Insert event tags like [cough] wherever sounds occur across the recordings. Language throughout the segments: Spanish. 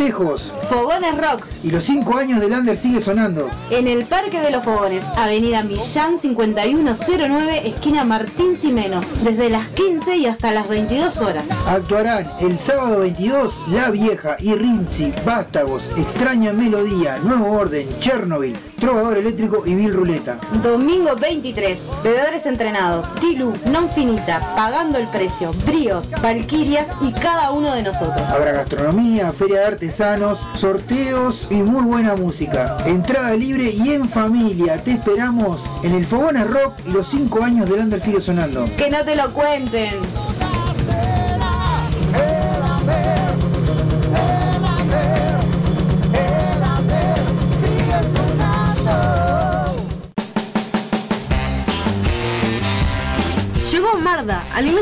festejos. Fogones Rock. Y los cinco años del Under sigue sonando. En el Parque de los Fogones, Avenida Millán 5109, esquina Martín Simeno, desde las 15 y hasta las 22 horas. Actuarán el sábado 22 La Vieja y Rinzi, Vástagos, Extraña Melodía, Nuevo Orden, Chernobyl, Trovador Eléctrico y Bill Ruleta. Domingo 23, Bebedores Entrenados, Tilu, Non Finita, Pagando el Precio, Bríos, Valquirias y cada uno de nosotros. Habrá gastronomía, feria de artesanos, sorteos y muy buena música. Entrada libre y en familia. Te esperamos en el Fogones Rock y los 5 años del Under sigue sonando. Que no te lo cuenten.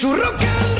Su rock and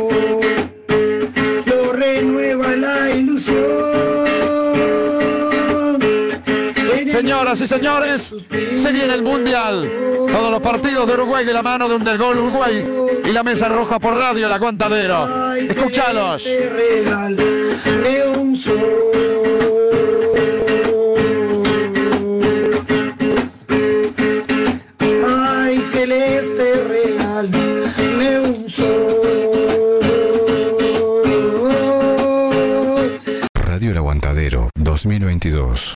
Señoras y señores, se viene el Mundial. Todos los partidos de Uruguay de la mano de un del gol Uruguay y la mesa roja por radio El Aguantadero. Escuchalos. Ay, celeste real, un sol. Radio El Aguantadero 2022.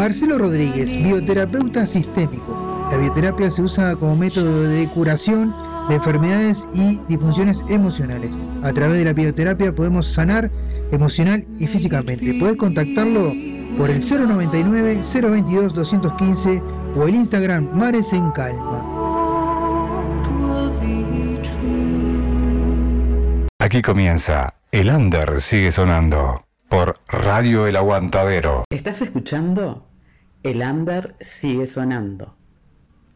Marcelo Rodríguez, bioterapeuta sistémico. La bioterapia se usa como método de curación de enfermedades y disfunciones emocionales. A través de la bioterapia podemos sanar emocional y físicamente. Puedes contactarlo por el 099 022 215 o el Instagram Mares en Calma. Aquí comienza El Under sigue sonando por Radio El Aguantadero. Estás escuchando El Under sigue sonando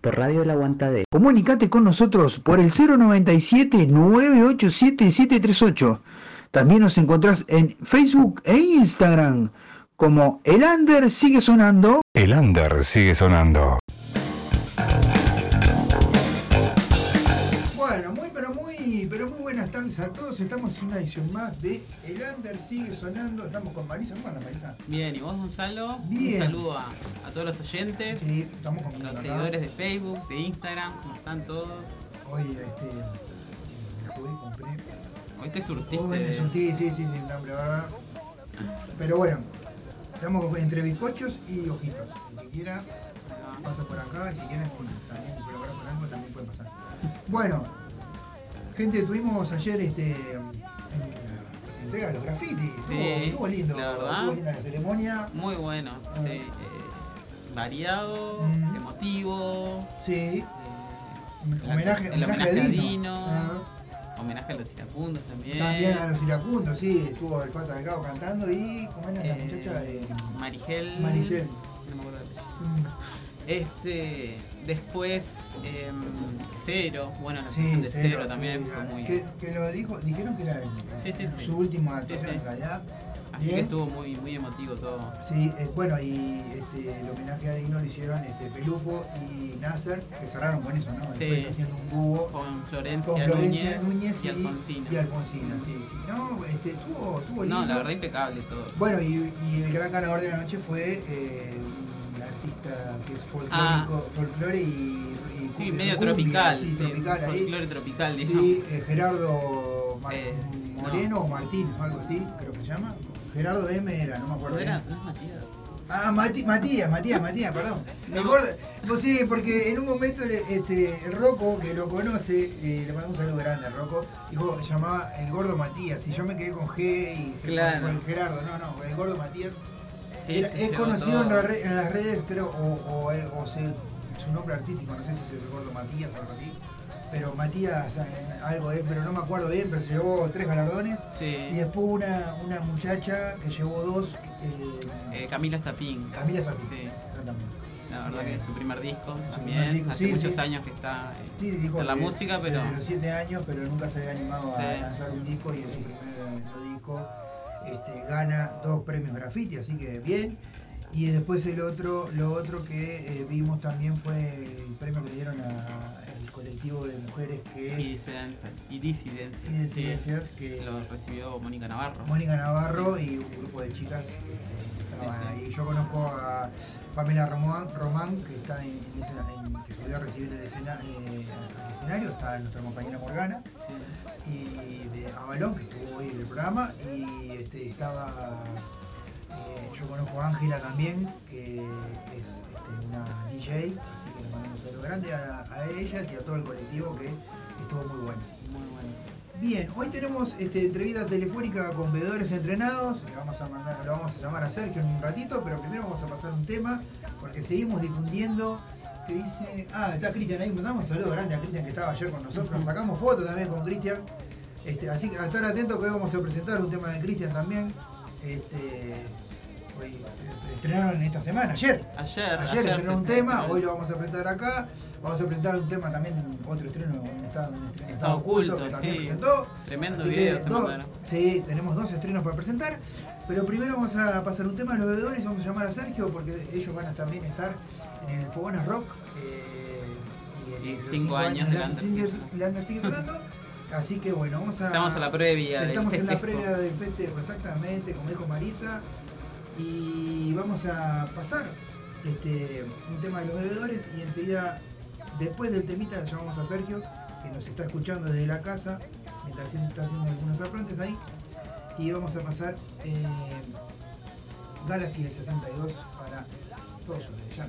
por Radio El Aguantadero. Comunicate con nosotros por el 097 987 738. También nos encontrás en Facebook e Instagram como El Under sigue sonando. El Under sigue sonando. Pero muy buenas tardes a todos. Estamos en una edición más de El Under sigue sonando. Estamos con Marisa. ¿Cómo andas, Marisa? Bien, ¿y vos Gonzalo? Bien. Un saludo a, a todos los oyentes, Sí, estamos comiendo los seguidores de Facebook, de Instagram, ¿cómo están todos? Hoy este, me jugué y compré. Hoy te surtiste. Hoy me surtí, sí, sí, sí, un hambre bárbaro. Pero bueno, estamos con- entre bizcochos y ojitos. El que quiera pasa por acá y si quieren también colaborar con algo también puede pasar. Bueno, gente, tuvimos ayer este en- entrega de los grafitis. Estuvo, Sí, estuvo lindo, la verdad. estuvo linda la ceremonia. Muy bueno, Ah. sí. eh, variado, Mm. emotivo. Sí. eh, Homenaje, el homenaje a Dino. Ah. Homenaje a los iracundos también. También a los iracundos, sí, estuvo el Fata Delgado cantando y ¿cómo era la Eh, muchacha? Eh, Marigel. Maricel. No me acuerdo del apellido. mm, Este, después, em, Cero, bueno, la Sí, canción de Cero, Cero, también sí, fue muy... que, que lo dijo, dijeron que era el- Sí, su última actuación en realidad. Así que estuvo muy, muy emotivo todo. Sí, eh, bueno, y este, el homenaje a Dino lo hicieron este, Pelufo y Nasser, que cerraron con eso, ¿no? Después Sí. haciendo un dúo Con Florencia, con Florencia Núñez, Núñez, y Alfonsina. y Alfonsina, sí, sí. No, este, estuvo, estuvo lindo. No, la verdad impecable todo. Bueno, y, y el gran ganador de la noche fue eh, artista que es folclórico, folclore y, y Ah. Sí, medio cumbia, tropical. Sí, sí, tropical ahí. folclore tropical, digamos. Sí, eh, Gerardo Mar- Eh, Moreno o Martínez, algo así, creo que se llama. Gerardo M era, no me acuerdo ¿No era, bien. no es Matías? Ah, Mati- Matías, Matías, Matías, perdón. [laughs] Gordo, pues sí, porque en un momento este, el Rocco, que lo conoce, eh, le mando un saludo grande al Rocco, dijo, llamaba el gordo Matías, y yo me quedé con G y Claro. con Gerardo, no, no, el gordo Matías. Sí, Era- se es conocido en, la re- en las redes, creo, o, o, eh, o se- su nombre artístico, no sé si el gordo Matías o algo así. Pero Matías, eh, algo es, pero no me acuerdo bien, pero se llevó tres galardones. Sí. Y después una, una muchacha que llevó dos, eh, Eh, Camila Zapín. Camila Zapín. Sí. Exactamente. La verdad Bien. que es su primer disco Su también. primer disco, Hace sí, muchos sí. años que está eh, Sí, dijo en la música, pero Desde los siete años, pero nunca se había animado a lanzar un disco y en su primer disco este, gana dos premios graffiti, así que bien. Y después el otro, lo otro que eh, vimos también fue el premio que le dieron al colectivo de mujeres que y disidencias. Y disidencias. y disidencias sí. que Lo recibió Mónica Navarro. Mónica Navarro y un grupo de chicas este, que estaban yo conozco a Pamela Román, Román que está en, en esa- en- que subió a recibir el escena, eh, al escenario, está nuestra compañera Morgana, y de Avalón, que estuvo hoy en el programa, y este, estaba, eh, yo conozco a Ángela también, que es este, una DJ, así que le mandamos un saludo grande a, a ellas y a todo el colectivo que estuvo muy bueno. Muy bueno. Bien, hoy tenemos este, entrevista telefónica con veedores entrenados. Le vamos, a mandar, lo vamos a llamar a Sergio en un ratito, pero primero vamos a pasar un tema porque seguimos difundiendo. Que dice. Ah, está Cristian ahí. Mandamos un saludo grande a Cristian que estaba ayer con nosotros. Sacamos fotos también con Cristian. Este, así que a estar atentos que hoy vamos a presentar un tema de Cristian también. Este, hoy estrenaron esta semana, ayer. Ayer, Ayer ayer estrenaron un tema, estrenó. hoy lo vamos a presentar acá. Vamos a presentar un tema también, otro estreno, un estado, un estreno, Estado oculto, oculto, que también sí. presentó. Tremendo Así video que dos-. Sí, tenemos dos estrenos para presentar. Pero primero vamos a pasar un tema a los bebedores. Vamos a llamar a Sergio porque ellos van a también estar en el Fogonas Rock. eh, y, en Y cinco años de Lander sigue sonando. [laughs] Así que bueno, vamos a. Estamos a la previa del Estamos en la previa del festejo, exactamente, como dijo Marisa. Y vamos a pasar este, un tema de los bebedores y enseguida, después del temita, le llamamos a Sergio, que nos está escuchando desde la casa, mientras está haciendo algunos aprontes ahí. Y vamos a pasar eh, Galaxy del 62 para todos ustedes. Ya.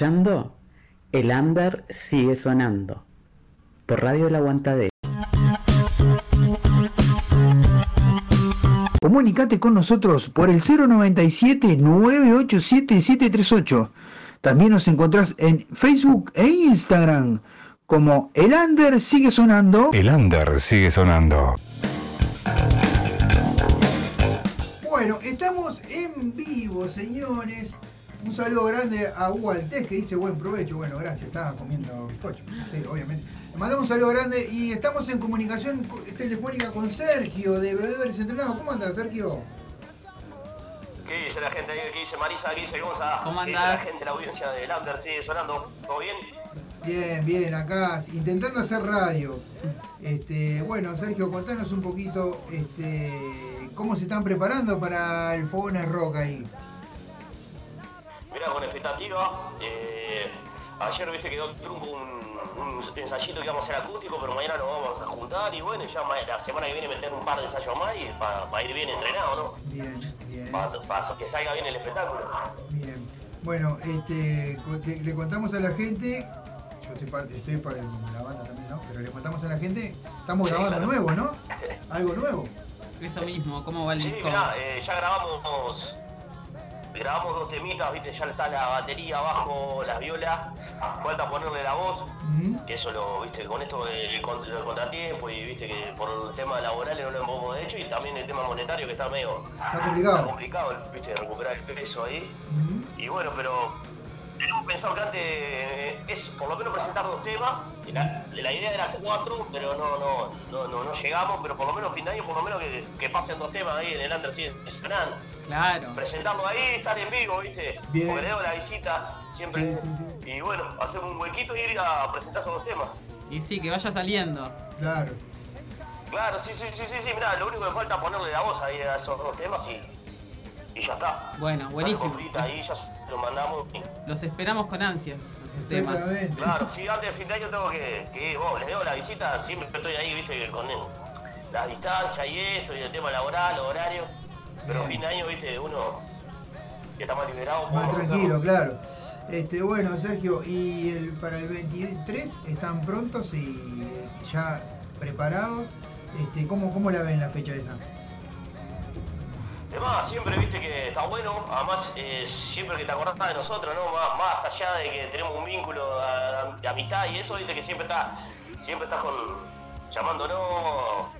escuchando El Under sigue sonando por Radio El Aguantadero. Comunicate con nosotros por el 097-987-738. También nos encontrás en Facebook e Instagram como El Under sigue sonando. El under sigue sonando. Bueno, estamos en vivo, señores. Un saludo grande a Hugo Altés que dice buen provecho. Bueno, gracias, estaba comiendo bizcocho. Sí, obviamente. Le mandamos un saludo grande y estamos en comunicación co- telefónica con Sergio de Bebedores Entrenados. ¿Cómo andas, Sergio? ¿Qué dice la gente? ¿Qué dice Marisa? ¿Qué dice Gonza? ¿Cómo ¿Qué dice la andás? gente? La audiencia de Lander sigue sonando. ¿Todo bien? Bien, bien, acá intentando hacer radio. Este, bueno, Sergio, contanos un poquito este, cómo se están preparando para el Fogones Rock ahí. Mira, con expectativa. eh, ayer, viste, quedó trunco un, un ensayito que íbamos a hacer acústico, pero mañana nos vamos a juntar y bueno, ya la semana que viene meter un par de ensayos más y para ir bien entrenado, ¿no? Bien, bien, Para que salga bien el espectáculo. bien. Bueno, este, le, le contamos a la gente, yo estoy parte, estoy para la banda también, ¿no? Pero le contamos a la gente, estamos Sí, grabando claro. nuevo, ¿no? [laughs] Algo nuevo. Eso mismo, ¿cómo va el Sí, disco? mirá, eh, ya grabamos. Grabamos dos temitas, viste, ya está la batería abajo, las violas, falta ponerle la voz, que eso lo, viste, con esto del con- del contratiempo y viste que por el tema laboral no lo hemos hecho y también el tema monetario que está medio Está complicado. está complicado, viste, recuperar el peso ahí. Y bueno, pero tenemos pensado que antes eh, es por lo menos presentar dos temas. La, la idea era cuatro, pero no, no, no, no, no llegamos, pero por lo menos fin de año, por lo menos que, que pasen dos temas ahí en el Under sigue sonando. Claro. Presentarlo ahí, estar en vivo, viste, Bien. porque le debo la visita siempre. Sí, sí, sí. Y bueno, hacer un huequito y ir a presentar esos dos temas. Y sí, que vaya saliendo. Claro. Claro, sí, sí, sí, sí, sí, mirá, lo único que falta es ponerle la voz ahí a esos dos temas y, y ya está. Bueno, buenísimo. Ahí, ya se lo mandamos. Los esperamos con ansias, esos temas. Exactamente. Claro, sí, antes del fin de año tengo que, que ir, vos, les debo la visita, siempre estoy ahí, viste, con el- la distancia y esto, y el tema laboral, horario. Pero fin de año, viste, uno que está más liberado. Más tranquilo, hacerlo. claro. Este, bueno, Sergio, y el, para el 23 están prontos y ya preparados. Este, ¿cómo, ¿Cómo la ven la fecha esa? Además, siempre viste que está bueno, además eh, siempre que te acordás de nosotros, ¿no? Más, más allá de que tenemos un vínculo de amistad y eso, viste que siempre está, siempre estás con llamándonos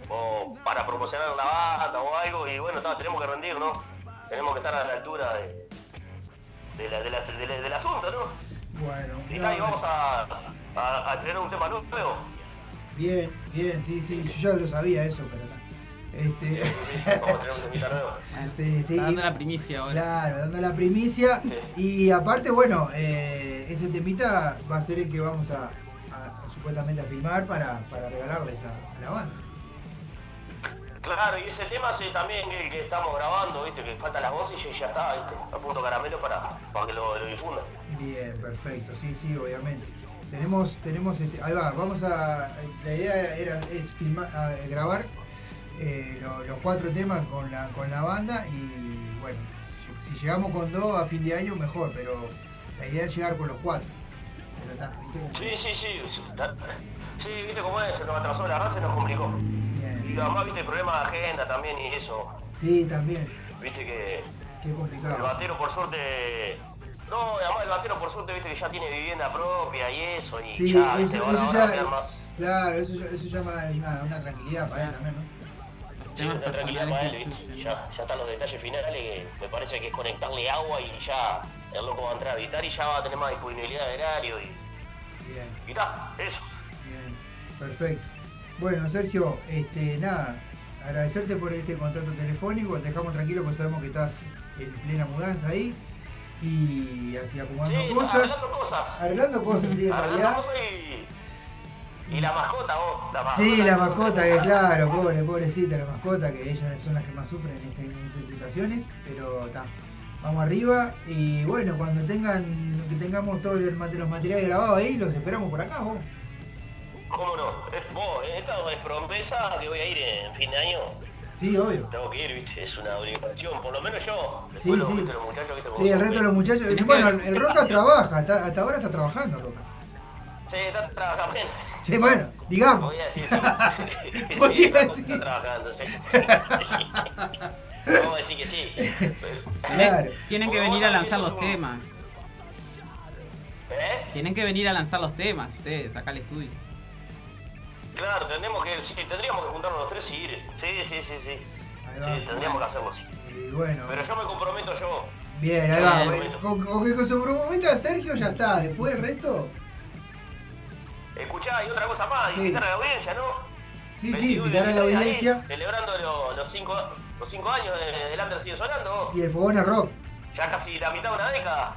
o para promocionar una banda o algo y bueno, está, tenemos que rendir, ¿no? Tenemos que estar a la altura de, de la- de la- de la- del asunto, ¿no? Bueno, Y nada, ahí vamos a, a, a estrenar un tema nuevo. bien, bien, sí, sí, yo ya lo sabía eso, pero está. Este, Sí, sí, sí, vamos a tener un [laughs] temita nuevo. sí, sí, Está dando y- la primicia ahora. Claro, dando la primicia. Y aparte, bueno, eh, ese temita va a ser el que vamos a- supuestamente a filmar para, para regalarles a, a la banda. Claro, y ese tema sí, también que, que estamos grabando, viste, que faltan las voces y ya está, viste, a punto caramelo para, para que lo, lo difundan. Bien, perfecto, sí, sí, obviamente. Tenemos, tenemos, este, ahí va, vamos a, la idea era, es filmar, a- grabar eh, lo- los cuatro temas con la, con la banda y bueno, si, si llegamos con dos a fin de año mejor, pero la idea es llegar con los cuatro. Sí, sí, sí, sí, viste cómo es, nos atrasó la raza y nos complicó. Bien. Y además, viste, el problema de agenda también y eso, Sí, también, viste que qué el complicado. batero por suerte... No, además el batero por suerte, viste, que ya tiene vivienda propia y eso, y Sí, ya, eso, ahora eso ya, más... claro, eso, ya- eso llama una, una tranquilidad para él también, ¿no? Sí, una tranquilidad para él, ¿viste? Ya, ya están los detalles finales que me parece que es conectarle agua y ya el loco va a entrar a habitar y ya va a tener más disponibilidad de horario y, Bien. y está, eso. Bien, perfecto. Bueno, Sergio, este, nada, agradecerte por este contacto telefónico, te dejamos tranquilo porque sabemos que estás en plena mudanza ahí y así acumulando Sí, cosas. arreglando cosas. Arreglando cosas, sí, en realidad. cosas y, y la mascota, vos, la mascota. Sí, la mascota, que claro, pobre, pobrecita la mascota, que ellas son las que más sufren en, este- en estas situaciones, pero está. Vamos arriba y bueno, cuando tengan, que tengamos todos los mate- los materiales grabados ahí, los esperamos por acá, vos. ¿Cómo no? Eh, Vos, esta es promesa que voy a ir en fin de año. Sí, obvio. Tengo que ir, viste, es una obligación, por lo menos yo. Sí, Después sí. viste, los muchachos, viste, Sí, el resto de los muchachos. Bueno, el Roca trabaja, hasta, hasta ahora está trabajando, Roca. Sí, están trabajando. Sí, bueno, digamos. Voy a decir, sí. [laughs] sí, Podría están decir. trabajando, sí. [laughs] Vamos a decir que sí. [laughs] Claro. Tienen que venir a lanzar los temas. ¿Eh? Tienen que venir a lanzar los temas, ustedes, acá al estudio. Claro, tendremos que, sí, tendríamos que juntarnos los tres y ir. Sí, sí, sí, sí. Sí, tendríamos que hacerlo así. Y bueno, Pero yo me comprometo yo. bien, ahí va. Con, con que con su prometa Sergio ya está. Después el resto. Escuchá, y otra cosa más, Sí. invitar a la audiencia, ¿no? Sí, sí, 21 invitar a la 23 ahí, audiencia. celebrando lo- los, cinco, los cinco años de- del Under sigue sonando. Y el fogón es rock. Ya casi la mitad de una década.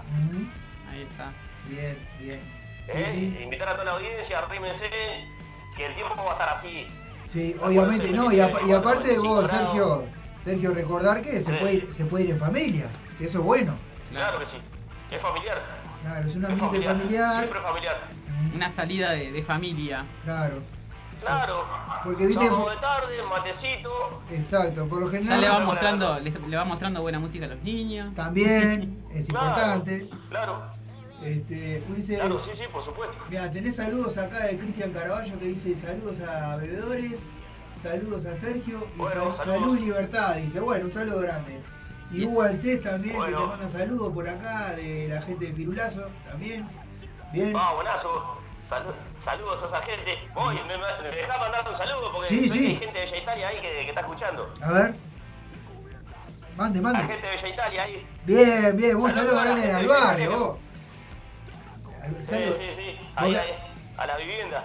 Ahí está. Bien, bien. ¿eh? Sí, Invitar a toda la audiencia, arrímense, que el tiempo va a estar así. Sí, obviamente, no, y, apa- y aparte vos, Bravo. Sergio, Sergio, recordar que se Sí. puede, ir, se puede ir en familia, que eso es bueno. Claro que sí. Es familiar. Claro, es un Es ambiente familiar. Siempre familiar. Una salida de, de familia. Claro, Claro. Porque, viste, Sábado de tarde, matecito. exacto, por lo Ya general le va no, mostrando, le, le va mostrando buena música a los niños. también [laughs] es Claro, importante. Claro, Este, dice, claro, sí, sí, por supuesto. mira, tenés saludos acá de Cristian Caraballo que dice saludos a bebedores, saludos a Sergio y Bueno, sal- saludos. salud y libertad. Dice, bueno, un saludo grande. Y Hugo Altés también, que te manda saludos por acá, de la gente de Firulazo también. Bien. Ah, buenazo. Salu- saludos a esa gente. Voy, me, me dejá mandar un saludo porque Sí, sí. que hay gente de Bella Italia ahí que, que está escuchando. A ver. Mande, Hay mande. gente de Bella Italia ahí. Bien, bien, un Saludos saludo grande al barrio, vos. Sí, sí, sí. Ahí, a la vivienda.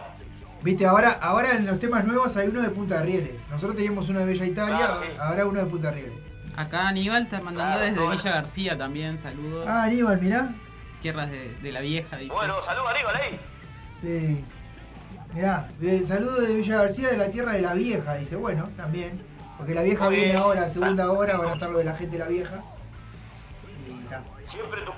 Viste, ahora, ahora en los temas nuevos hay uno de Punta Rieles. Nosotros teníamos uno de Bella Italia, Claro, sí. ahora uno de Punta Rieles. Acá Aníbal está mandando Claro, desde. Villa García también, saludos. Ah, Aníbal, mirá. Tierras de, de la vieja, dice. Bueno, saludos Aníbal ahí. Sí. Mirá, saludo de Villa García de la tierra de la vieja, dice. Bueno, también. Porque la vieja viene ahora, segunda hora, van a estar lo de la gente de la vieja. Y está. Siempre tu...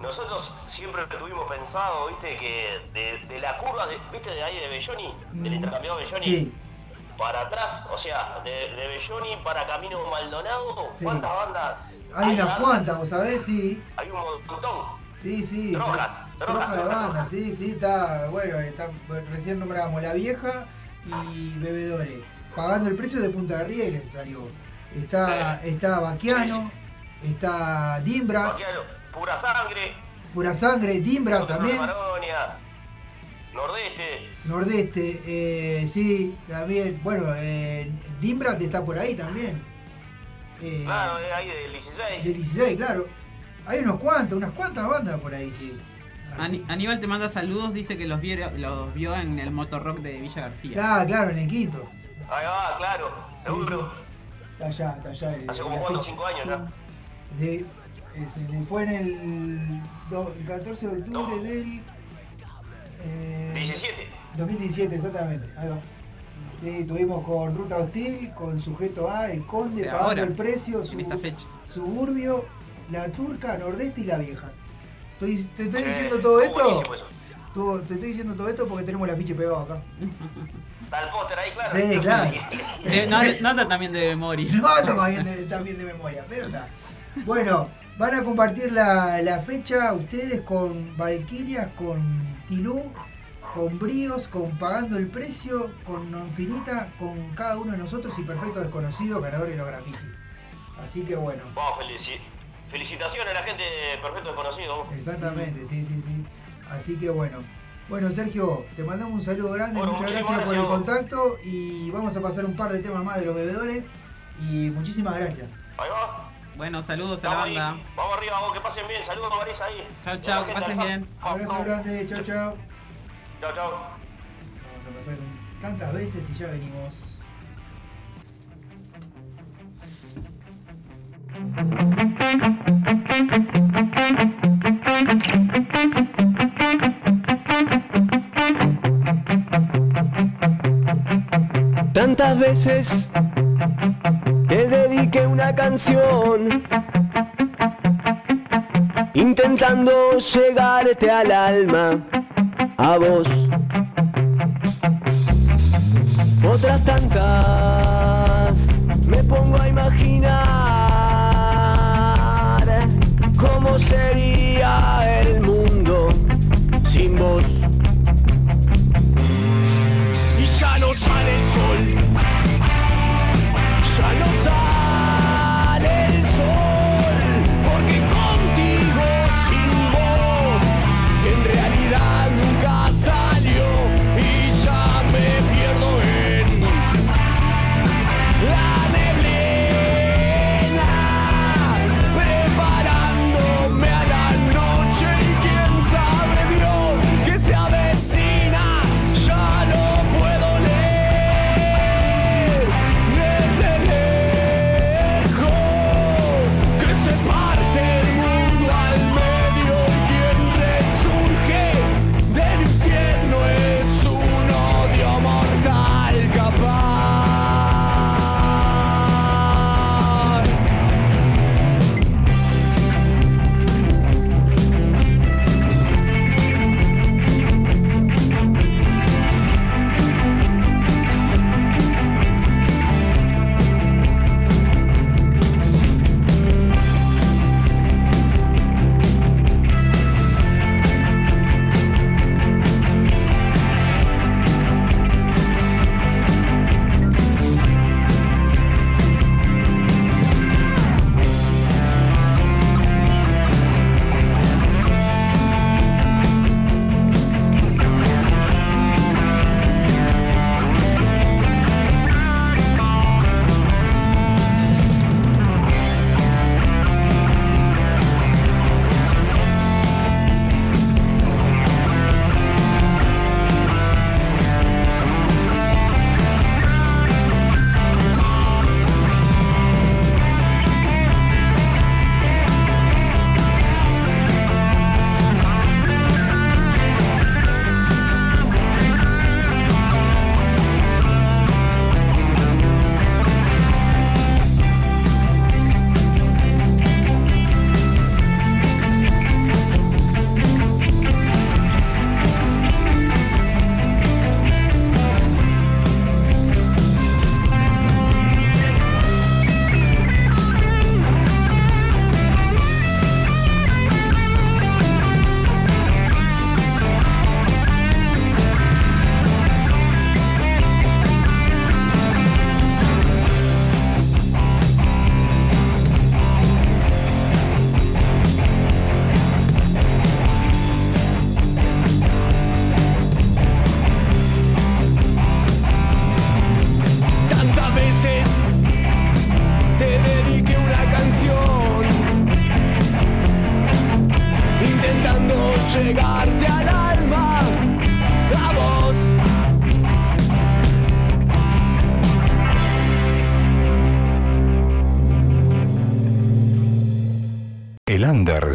Nosotros siempre tuvimos pensado, viste, que de, de la curva, de, viste, de ahí de Belloni, del Mm. intercambiado Belloni, Sí, para atrás, o sea, de, de Belloni para Camino Maldonado, Sí. ¿cuántas bandas? hay unas bandas? cuantas, vos sabés, sí. Hay un montón. Sí, sí. Troja trojas, de banda, sí, sí, está. Bueno, está, recién nombrábamos La Vieja y Bebedores. Pagando el precio de Punta de Rieles salió. Está, está Baquiano, está Dimbra, Baquiano, Pura sangre, Pura Sangre, Dimbra Nosotros también. Maronia, Nordeste, Nordeste, eh, sí, también. Bueno, eh, Dimbra está por ahí también. Eh, claro, de ahí del 16. Del 16, claro. Hay unos cuantos, unas cuantas bandas por ahí, sí. Así. Aníbal te manda saludos, dice que los vio, los vio en el motorrock de Villa García. Claro, claro, en el quinto. Ahí va, claro, seguro. Está allá, está allá. el- Hace como la 4 o fecha. 5 años ya. Sí, eh, fue en el, do- el 14 de octubre No. del eh, 17. 2017, exactamente. Ahí va. Sí, tuvimos con Ruta Hostil, con Sujeto A, El Conde, O sea, pagando ahora, el precio, en esta fecha. Suburbio, La Turca, Nordeste y La Vieja. Estoy- te estoy Eh, diciendo todo esto. tú- te estoy diciendo todo esto porque tenemos la ficha pegado acá. Está el póster ahí, claro. Sí, claro. No, no anda también de memoria. [laughs] No, toma bien de, también de memoria, pero está. Bueno, van a compartir la, la fecha ustedes con Valkyrias, con Tilú, con Bríos, con Pagando el Precio, con Nonfinita, con cada uno de nosotros y Perfecto Desconocido, ganador de los graffiti. Así que bueno, Vamos, felici- felicitaciones a la gente de Perfecto Desconocido. exactamente, sí, sí, sí. Así que bueno. Bueno, Sergio, te mandamos un saludo grande, Bueno, muchas gracias por el contacto y vamos a pasar un par de temas más de los bebedores y muchísimas gracias. Ahí va. Bueno, saludos a la ahí. banda. Vamos arriba, vos, que pasen bien. Saludos a Marisa ahí. Chao, chao, que pasen bien. Abrazo grande, chao, chao. Chao, chao. Vamos a pasar tantas veces y ya venimos. Tantas veces te dediqué una canción intentando llegarte al alma, a vos. Otras tantas me pongo a imaginar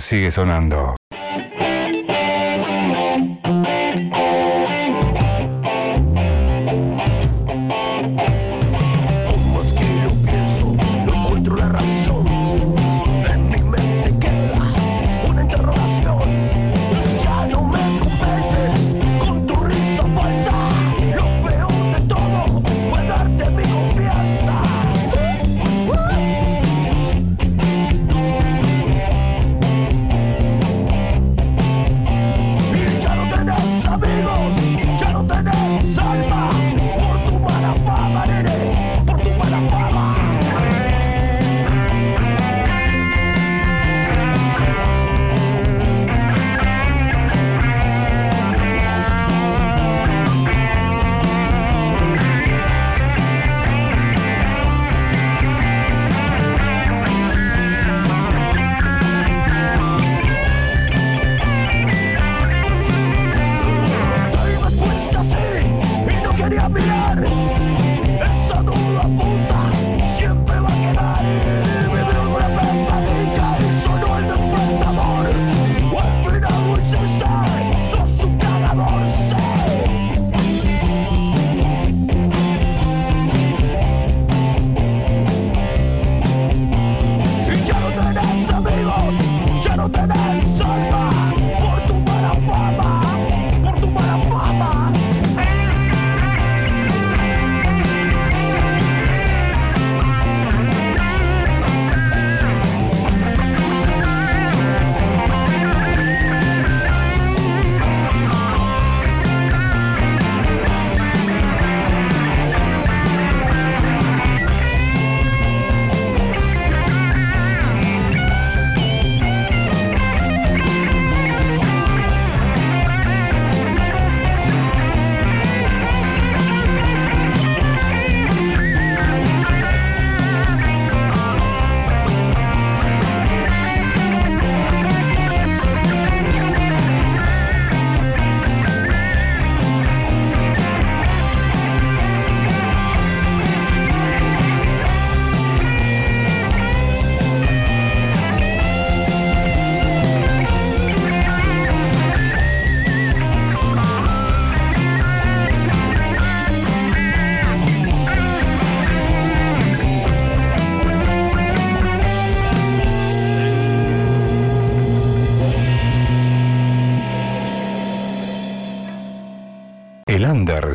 sigue sonando.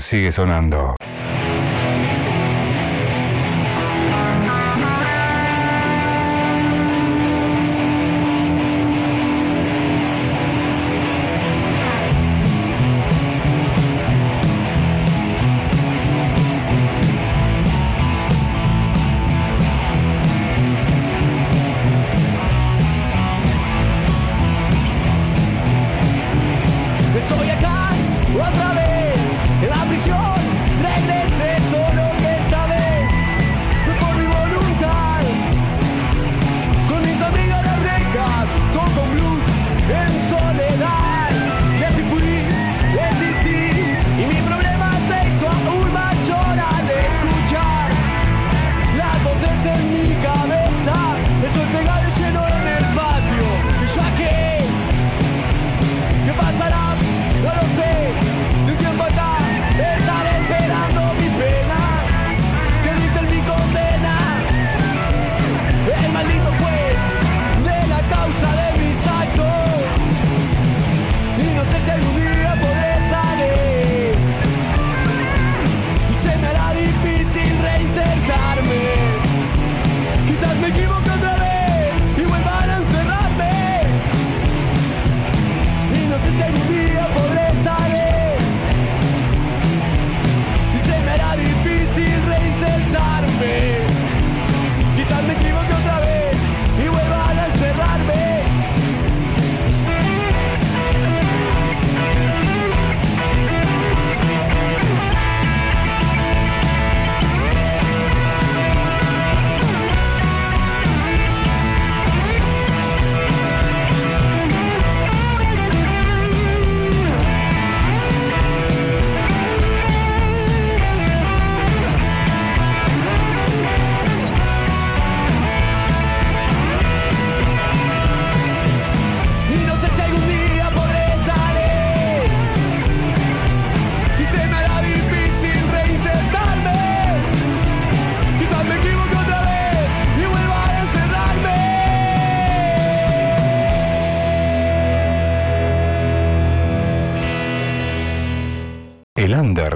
Sigue sonando.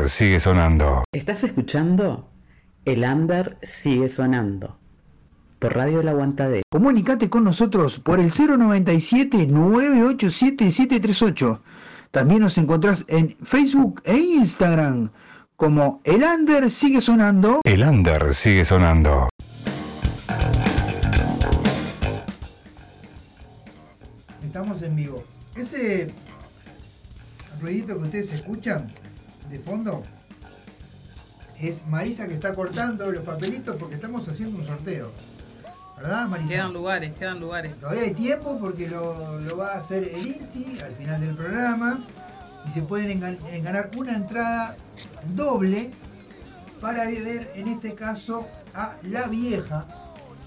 Under sigue sonando. ¿Estás escuchando? El Under sigue sonando. Por Radio El Aguantadero. Comunicate con nosotros por el 097-987-738. También nos encontrás en Facebook e Instagram como El Under sigue sonando. El under sigue sonando. Estamos en vivo. Ese ruidito que ustedes escuchan de fondo es Marisa que está cortando los papelitos porque estamos haciendo un sorteo. ¿Verdad, Marisa? Quedan lugares, quedan lugares. Todavía hay tiempo porque lo, lo va a hacer el INTI al final del programa y se pueden engan- en ganar una entrada doble para ver en este caso a La Vieja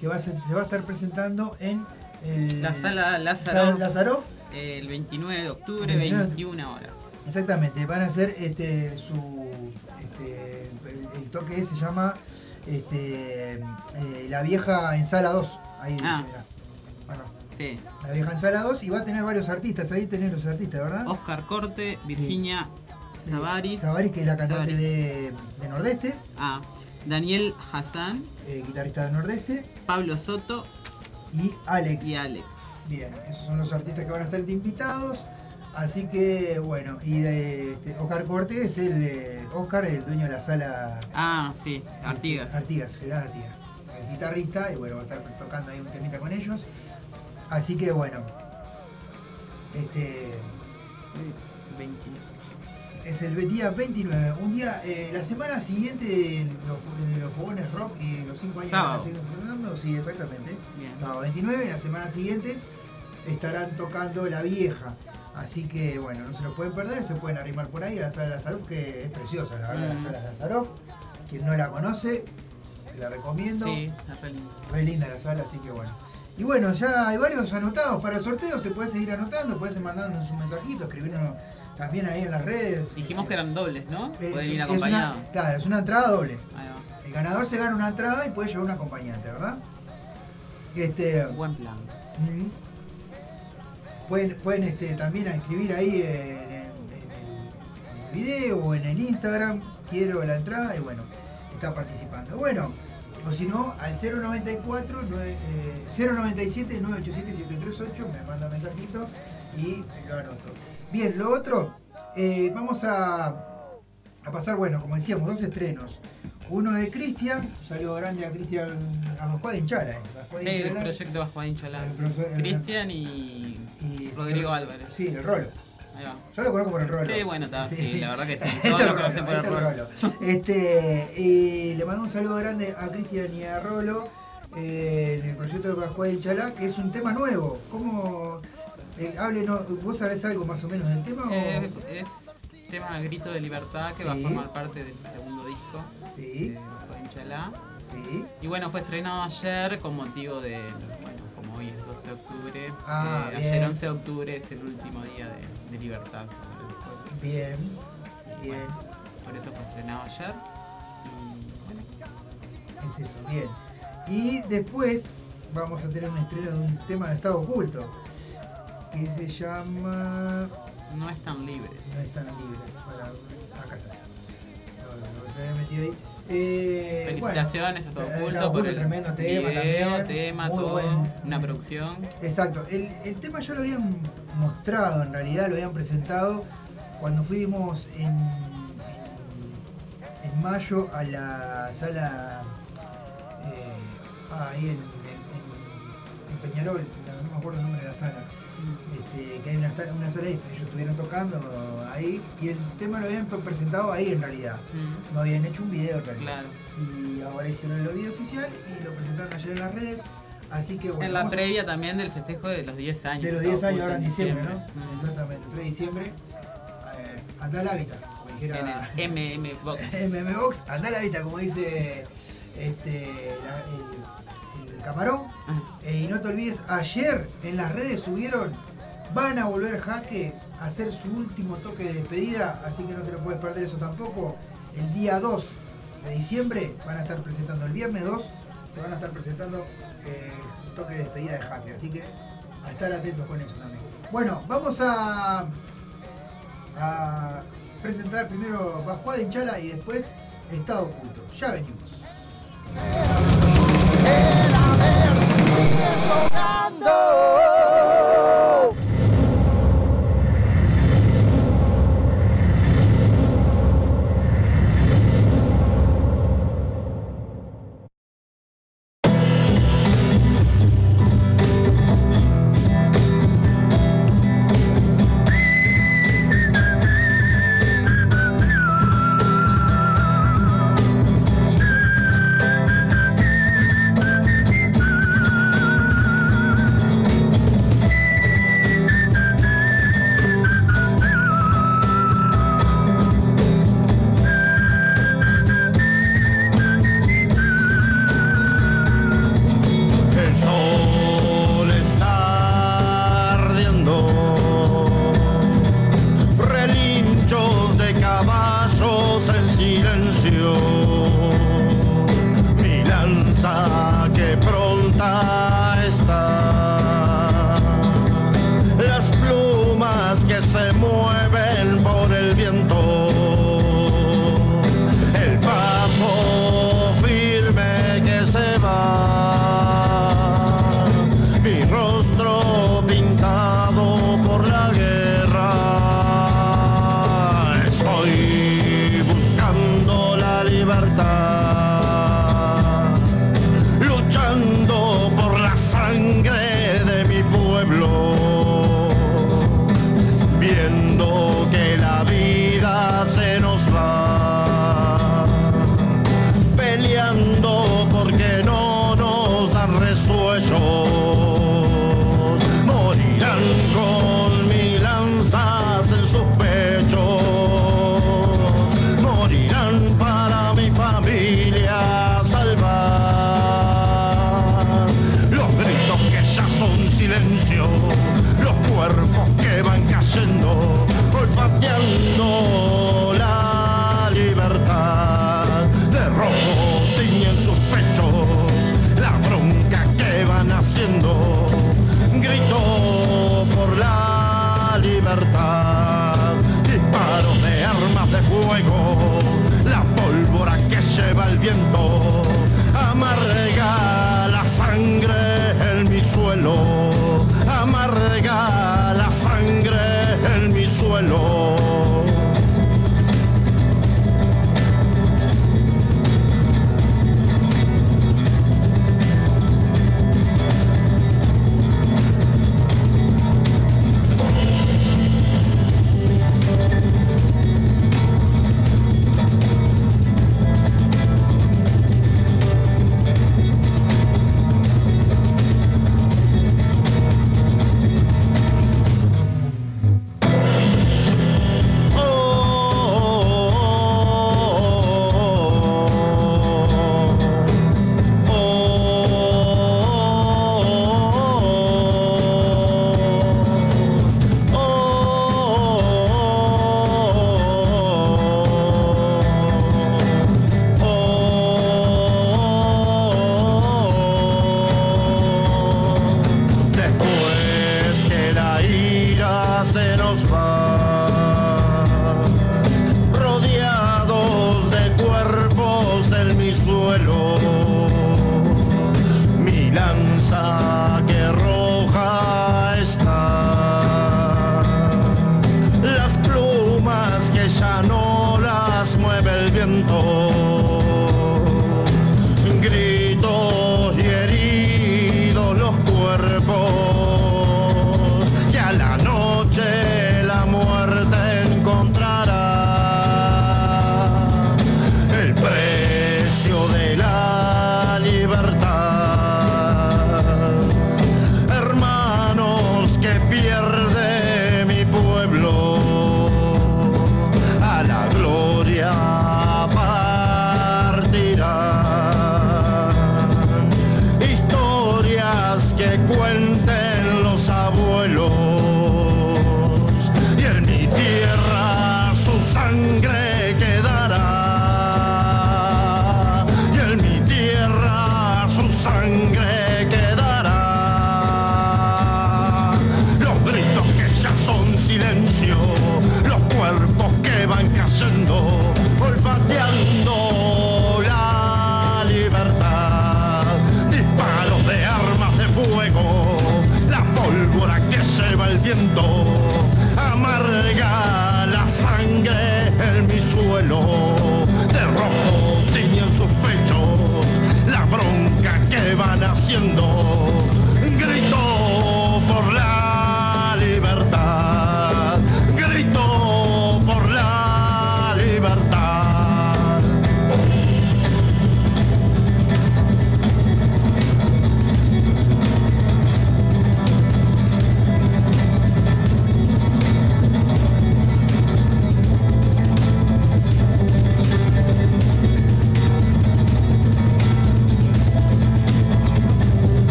que va a ser- se va a estar presentando en el- La sala. Lázaro. El 29 de octubre, 29. 21 horas. Exactamente, van a hacer este su este, el, el toque se llama este, eh, La Vieja en Sala 2. Ahí dice, Ah. mirá. Bueno, Sí. La Vieja en Sala 2 y va a tener varios artistas, ahí tenés los artistas, ¿verdad? Oscar Corte, Virginia Savaris. Savaris, que es la cantante de, de Nordeste, Ah, Daniel Hassan, eh, guitarrista de Nordeste, Pablo Soto y Alex. y Alex. Bien, esos son los artistas que van a estar invitados. Así que, bueno, y de, este, Oscar Cortés es el eh, Oscar, el dueño de la sala Ah, sí, Artigas. Artigas, Gerard Artigas. Es guitarrista y bueno, va a estar tocando ahí un temita con ellos. Así que bueno. Este. 20. Es el día 29, un día, eh, la semana siguiente de los, de los fogones rock y los 5 años Sábado. que sonando, sí, exactamente. Bien. Sábado 29, la semana siguiente estarán tocando La Vieja. Así que bueno, no se lo pueden perder, se pueden arrimar por ahí a la sala Lazaroff, que es preciosa, la verdad, Mm. la sala Lazaroff. Quien no la conoce, se la recomiendo. Sí, está re lindo. Re linda la sala, así que bueno. Y bueno, ya hay varios anotados para el sorteo, se puede seguir anotando, puedes mandando un mensajito, escribirnos también ahí en las redes. Dijimos que eran dobles, ¿no? Es- Pueden ir es acompañados. claro, es una entrada doble. Ahí va. El ganador se gana una entrada y puede llevar un acompañante, ¿verdad? Este, Buen plan. mm, pueden pueden este, también escribir ahí en, el, video o en el Instagram, quiero la entrada y bueno, está participando. Bueno, o si no, al 094 nueve- eh, 097 987 738 me manda un mensajito y lo anoto. Bien, lo otro, eh, vamos a, a pasar, bueno, como decíamos, dos estrenos. Uno de Cristian, saludo grande a Cristian, a Pascual Inchala. eh, Pascual Sí, del Inchala. proyecto profe- el- Cristian y, y Rodrigo Álvarez. Sí, el rolo. Ahí va. Yo lo conozco por el rolo. Sí, bueno, está, sí, la verdad que sí. [laughs] Es Todos el lo conocen por es el rolo. rolo. Este, y le mando un saludo grande a Cristian y a Rolo eh, en el proyecto de Pascual y Chalá, que es un tema nuevo. ¿Cómo? Eh, háblenos, ¿vos sabés algo más o menos del tema? o- Eh, es tema Grito de Libertad que va a formar parte del segundo disco Sí. de Vascuadín Chalá. Sí. Y bueno, fue estrenado ayer con motivo de, bueno, como hoy es 12 de octubre, Ah, eh, ayer 11 de octubre es el último día de, de libertad. Bien, Y bien. bueno, por eso fue estrenado ayer. Y bueno, Es eso, bien. Y después vamos a tener un estreno de un tema de estado oculto que se llama no están libres. No están libres. Acá está. Eh, Felicitaciones a todo oculto por el tremendo tema video, también. tema, todo, buen- una producción. Exacto. El, el tema ya lo habían mostrado, en realidad lo habían presentado cuando fuimos en, en, mayo a la sala eh, ah, ahí en, Peñarol, no me acuerdo el nombre de la sala. Este, que hay una, una sala extra, ellos estuvieron tocando ahí y el tema lo habían presentado ahí en realidad. Mm. No habían hecho un video en realidad. Claro. Y ahora hicieron el video oficial y lo presentaron ayer en las redes. Así que bueno. en la a- previa también del festejo de los 10 años. de los Estado 10 años ahora en diciembre, ¿no? Mm. Exactamente, 3 de diciembre. Eh, anda al hábitat, como dijera En el MM Box. [laughs] MM Box, anda al hábitat, como dice este, la- el, el camarón. Ah. Eh, y no te olvides, ayer en las redes subieron, van a volver Jaque a hacer su último toque de despedida, así que no te lo puedes perder eso tampoco. El día 2 de diciembre van a estar presentando, el viernes 2 se van a estar presentando eh, el toque de despedida de Jaque, así que a estar atentos con eso también. Bueno, vamos a, a presentar primero Pascual de Inchala y después Estado Oculto. Ya venimos. Soltando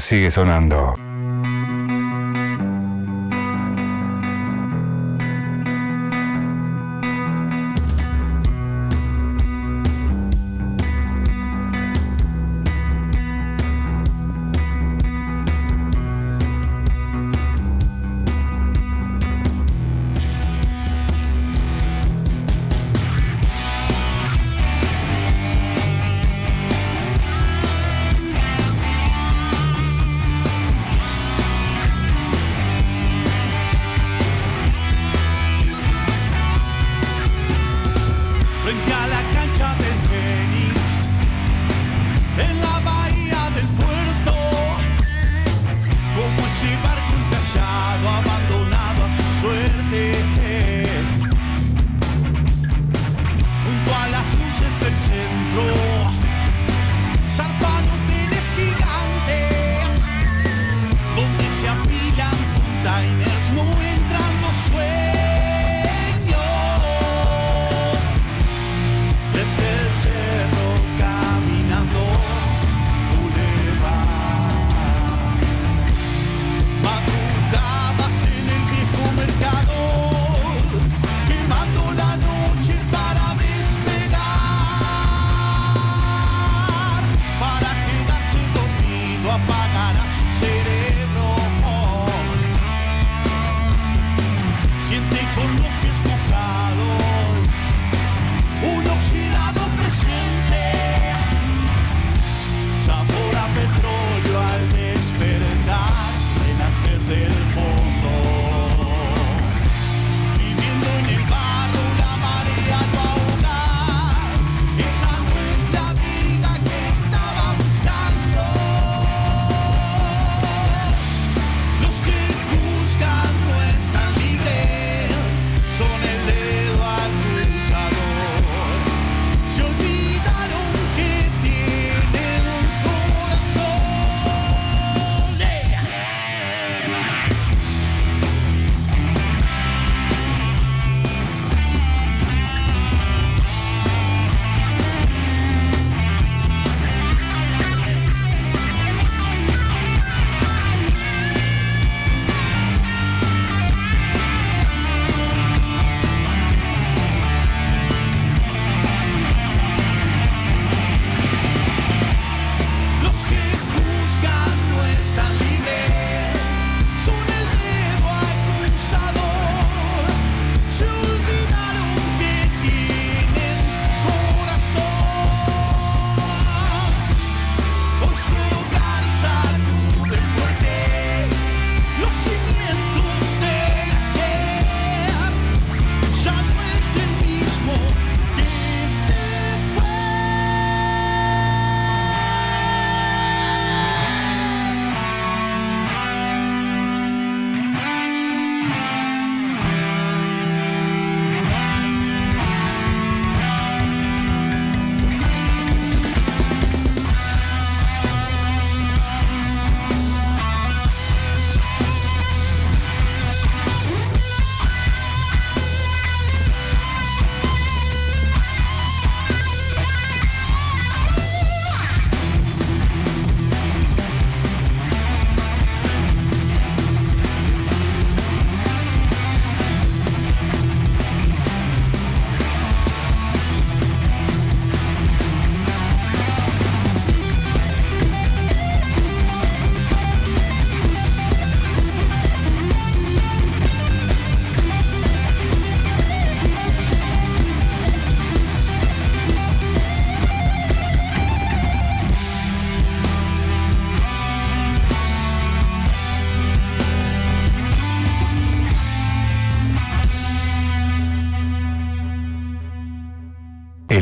sigue sonando.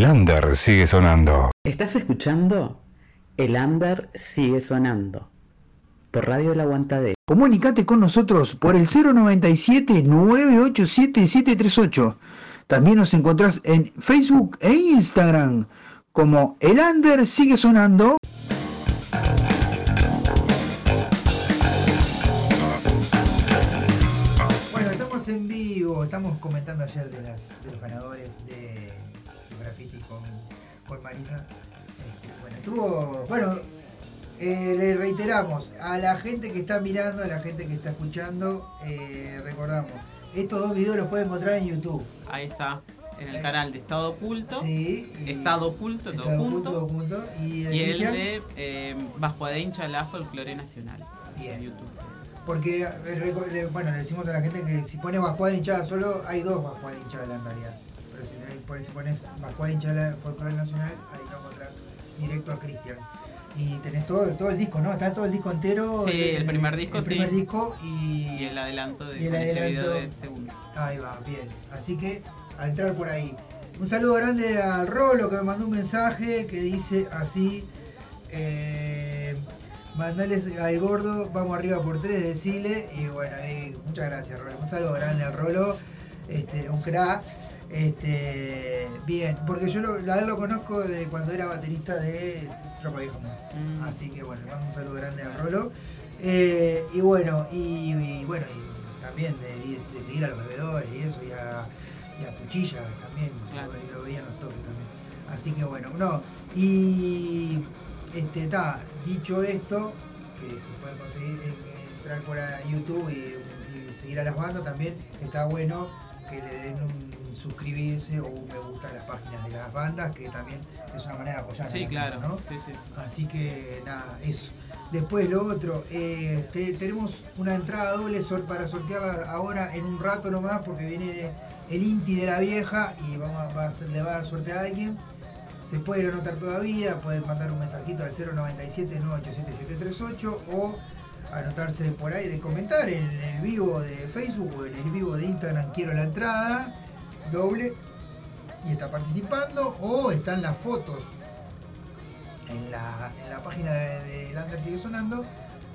Under sigue sonando. ¿Estás escuchando? El under sigue sonando. Por Radio El Aguantadero. Comunicate con nosotros por el 097-987-738. También nos encontrás en Facebook e Instagram como El Under sigue sonando. Bueno, estamos en vivo, estamos comentando ayer de, las, de los ganadores de graffiti con, con Marisa. Este, bueno, estuvo, bueno, eh, le reiteramos a la gente que está mirando, a la gente que está escuchando, eh, recordamos, estos dos videos los pueden encontrar en YouTube. Ahí está. En el canal de Estado Oculto. Sí, Estado Oculto, todo Estado. Oculto. Y el Y el de eh, Vascuadencha, la folclore nacional. Bien. En YouTube. Porque, eh, bueno, le decimos a la gente que si pone Vascuada hinchada solo, hay dos Vascuada hinchada en realidad. Pero si, eh, por- si pones Vascuada hinchada folclore nacional, ahí lo encontrás directo a Cristian. Y tenés todo, todo el disco, ¿no? Está todo el disco entero. Sí, el primer disco, el primer sí. disco y, Y el adelanto de y el con este adelanto. del segundo. Ahí va, bien. Así que a entrar por ahí. Un saludo grande al Rolo que me mandó un mensaje que dice así. Eh, mandales al gordo, vamos arriba por tres, decile. Y bueno, muchas gracias, Rolo. Un saludo grande al Rolo, este, un crack. Este, bien, porque yo lo, a él lo conozco de cuando era baterista de Tropa Vieja. Mm. Así que bueno, le mando un saludo grande al Rolo. Eh, y bueno, y, y bueno, y también de, de seguir a los bebedores y eso, y a, y a Cuchilla también, lo, lo veía en los toques también. Así que bueno, no, y este está, dicho esto, que se puede conseguir eh, entrar por YouTube y, y seguir a las bandas también, está bueno que le den un suscribirse o un me gusta a las páginas de las bandas, que también es una manera de apoyar. a Sí, claro. Sí, sí. Así que nada, eso. Después lo otro, eh, te- tenemos una entrada doble para sortearla ahora en un rato nomás porque viene el Inti de la vieja y vamos a, va a ser- le va a sortear a alguien. Se puede ir a anotar todavía, pueden mandar un mensajito al 097 987 o anotarse por ahí de comentar en el vivo de Facebook o en el vivo de Instagram quiero la entrada doble y está participando o están las fotos en la, en la página de, de Lander sigue sonando,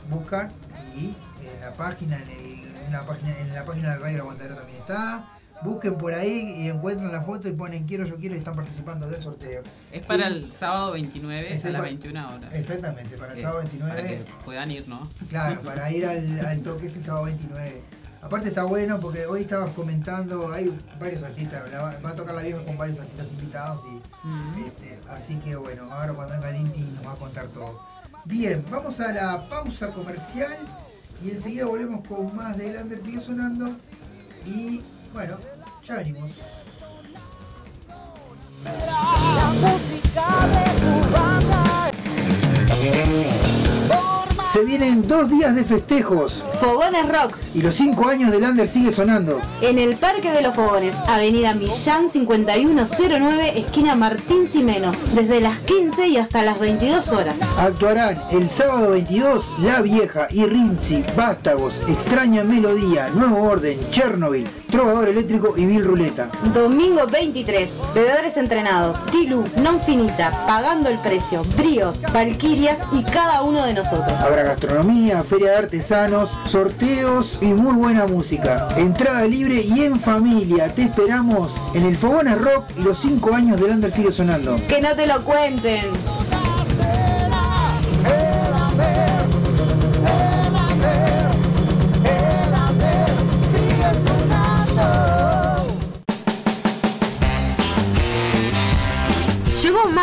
buscan y en la página, en, el- en una página, en la página del Radio Aguantadero también está. Busquen por ahí y encuentran la foto y ponen quiero, yo quiero y están participando del sorteo. Es para Y- el sábado 29 Es a las pa- 21 horas. Exactamente, para el Eh, sábado 29. Para que puedan ir, ¿no? Claro, [laughs] para ir al, al toque ese sábado 29. Aparte está bueno porque hoy estabas comentando, hay varios artistas, la va, a tocar la vieja con varios artistas invitados y Mm. este, así que bueno, ahora cuando venga Linky nos va a contar todo. Bien, vamos a la pausa comercial y enseguida volvemos con más de Lander sigue sonando y bueno, ya venimos. La música de tu banda. Se vienen dos días de festejos Fogones Rock y los cinco años de Lander sigue sonando. en el Parque de los Fogones, Avenida Millán 5109, esquina Martín Simeno, desde las 15 y hasta las 22 horas. Actuarán el sábado 22 La Vieja y Rinzi, Vástagos, Extraña Melodía, Nuevo Orden, Chernobyl, Trovador Eléctrico y Bill Ruleta. Domingo 23, bebedores entrenados, Tilu, Non Finita, Pagando el Precio, Bríos, Valquirias y cada uno de nosotros. Habrá gastronomía, feria de artesanos, sorteos y muy buena música. Entrada libre y en familia. Te esperamos en el Fogones Rock y los 5 años de Lander sigue sonando. Que no te lo cuenten.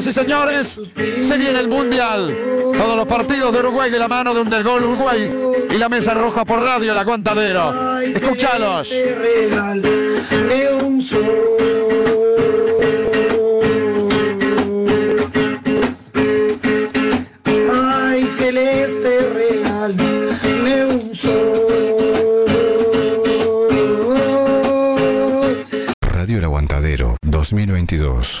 Señoras y señores, se viene el Mundial. Todos los partidos de Uruguay de la mano de Undergol Uruguay y la mesa roja por radio El Aguantadero. Escuchalos. Un. Ay, celeste real, de un sol. Radio El Aguantadero 2022.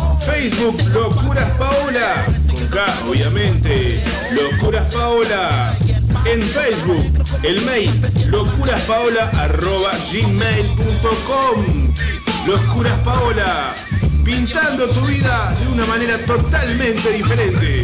Facebook Locuras Paola. Con K, obviamente. Locuras Paola. En Facebook, el mail locuraspaola.gmail.com Locuras Paola. Pintando tu vida de una manera totalmente diferente.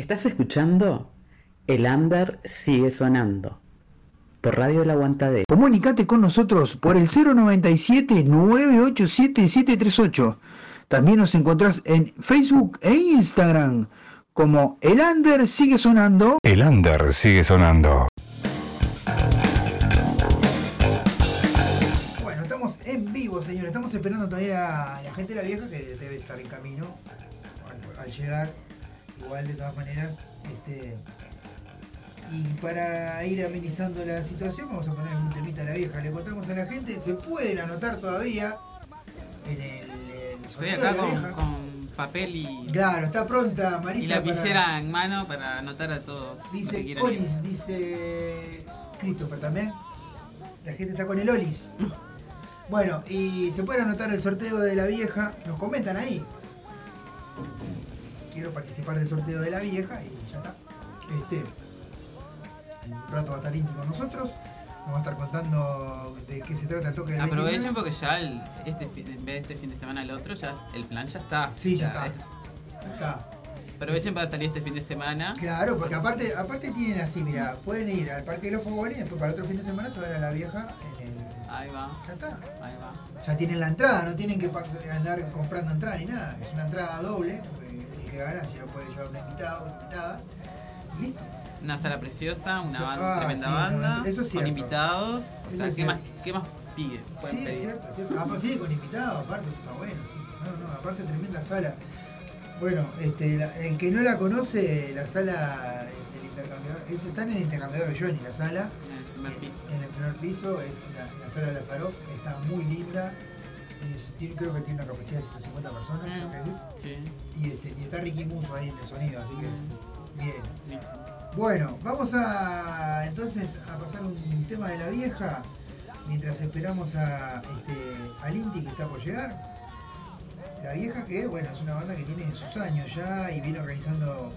¿Estás escuchando? El Under sigue sonando. Por Radio El Aguantadero. Comunicate con nosotros por el 097-987-738. También nos encontrás en Facebook e Instagram como El Under sigue sonando. El under sigue sonando. Bueno, estamos en vivo, señores. Estamos esperando todavía a la gente de la vieja que debe estar en camino al, al llegar. Igual, de todas maneras, este. Y para ir amenizando la situación, vamos a poner un temita a la vieja. Le contamos a la gente, se pueden anotar todavía en el, el Estoy acá la con, papel y, Claro, está pronta y Marisa. lapicera para- en mano para anotar a todos. Dice. Olis, dice Christopher también. La gente está con el Olis. Bueno, y se pueden anotar el sorteo de la vieja. Nos comentan ahí. Quiero participar del sorteo de la vieja y ya está. Este, en un rato va a estar Inti con nosotros. Nos va a estar contando de qué se trata el toque del Aprovechen 29. porque ya el- este en vez de este fin de semana al otro, ya el plan ya está. Sí, ya está. sea, es- Ya está. aprovechen para salir este fin de semana. Claro, porque aparte, aparte tienen así, mira, pueden ir al Parque de los Fogones y después para el otro fin de semana se van a la vieja en el. Ahí va. Ya está. Ahí va. Ya tienen la entrada, no tienen que andar comprando entrada ni nada. Es una entrada doble, porque el que gana se lo puede llevar un invitado, una invitada. Y listo. Una sala preciosa, una banda, ah, tremenda sí, banda, eso- es con invitados. O sea, es ¿qué más. ¿qué más pide? Sí, es pedir. cierto, es cierto. Ah, pues sí, con invitados, aparte, eso está bueno. Sí. No, no, aparte, tremenda sala. Bueno, este, la- el que no la conoce, la sala del intercambiador, es, está en el intercambiador Johnny, la sala. En el primer piso. En el primer piso es la, la sala Lazaroff, está muy linda. Tiene- creo que tiene una capacidad de 150 personas, creo que es. Sí. Y, este, y está Ricky Muso ahí en el sonido, así que bien. Listo. Bueno, vamos a entonces a pasar un tema de la vieja mientras esperamos a este al Inti que está por llegar. La vieja que, bueno, es una banda que tiene sus años ya y viene organizando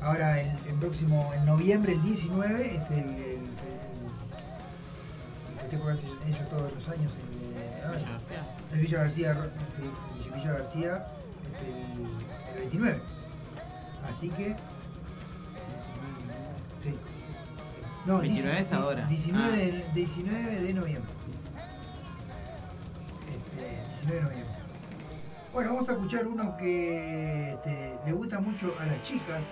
ahora el, el próximo, en noviembre, el 19, es el, el, el- el festejo que hacen ellos todos los años. El, el Villa García, sí, Villa García es el, el 29. Así que Sí. No, 29 es ahora. 19, Ah. de, 19 de noviembre. Este, 19 de noviembre. Bueno, vamos a escuchar uno que este, le gusta mucho a las chicas,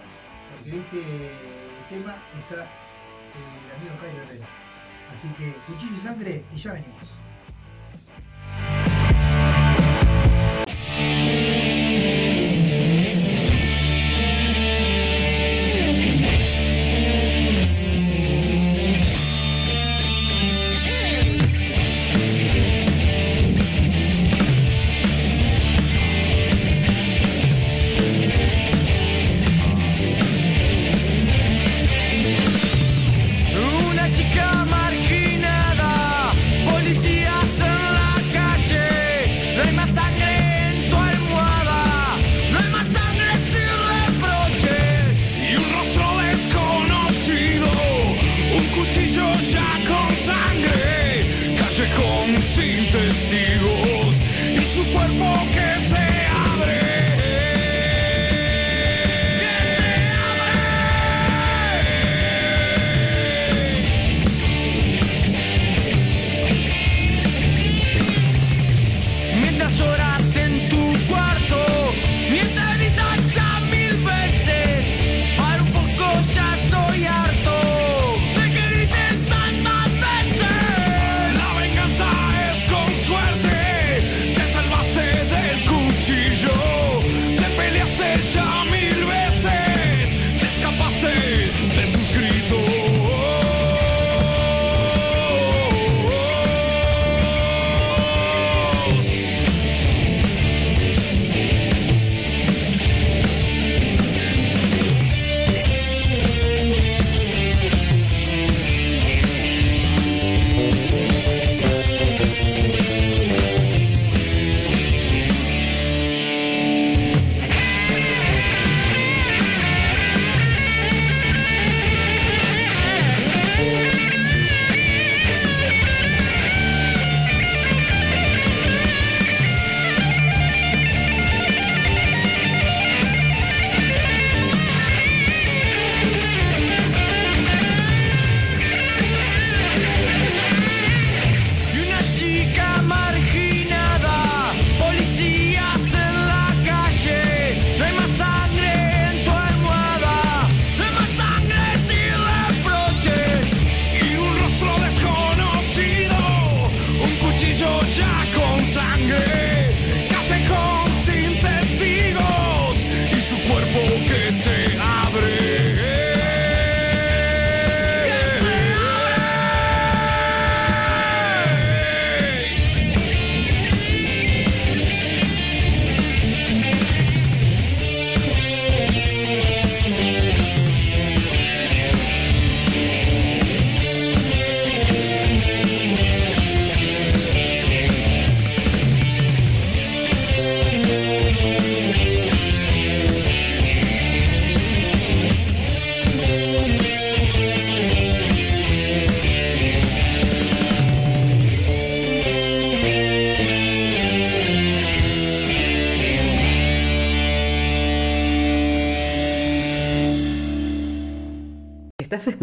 porque en este tema está el amigo Cairo Herrera. Así que cuchillo y sangre y ya venimos.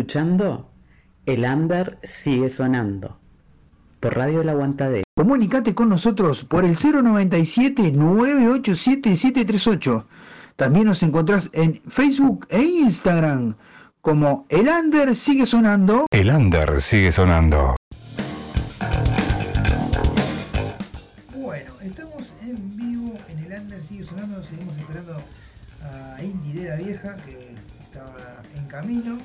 Escuchando El Under sigue sonando por Radio El Aguantadero. Comunicate con nosotros por el 097-987-738. También nos encontrás en Facebook e Instagram como El Under sigue sonando. El under sigue sonando. Bueno, estamos en vivo en el Under sigue sonando. Seguimos esperando a Indy de la Vieja que estaba en camino.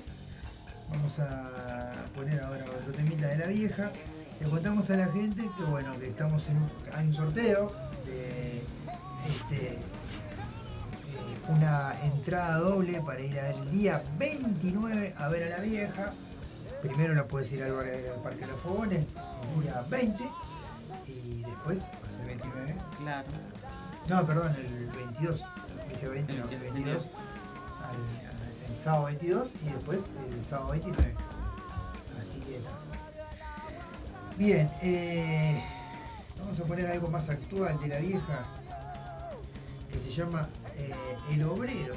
Vamos a poner ahora otro temita de la vieja. Le contamos a la gente que bueno, que estamos en un, hay un sorteo de este, eh, una entrada doble para ir el día 29 a ver a la vieja. Primero lo puedes ir al, bar- al Parque de los Fogones el día 20 y después va a ser el 29. Claro. No, perdón, el 22. Dije 20, no, el 22. al- al- el sábado 22 y después el sábado 29. Así que. Bien, eh, vamos a poner algo más actual de la vieja que se llama eh, El Obrero.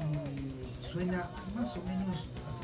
Y suena más o menos así.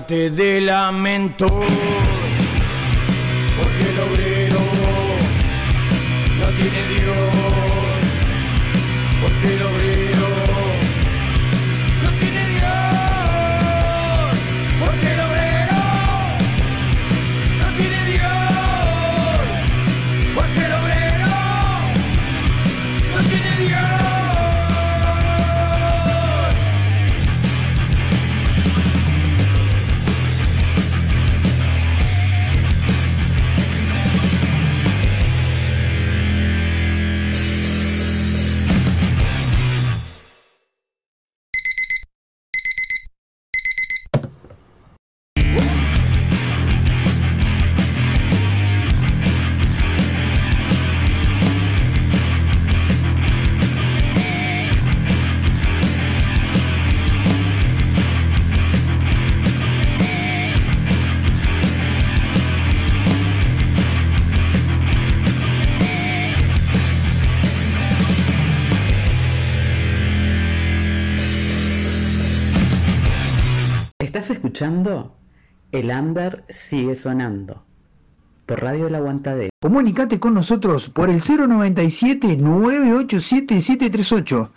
Déjate de lamento. El Under sigue sonando por Radio El Aguantadero. Comunicate con nosotros por el 097-987-738.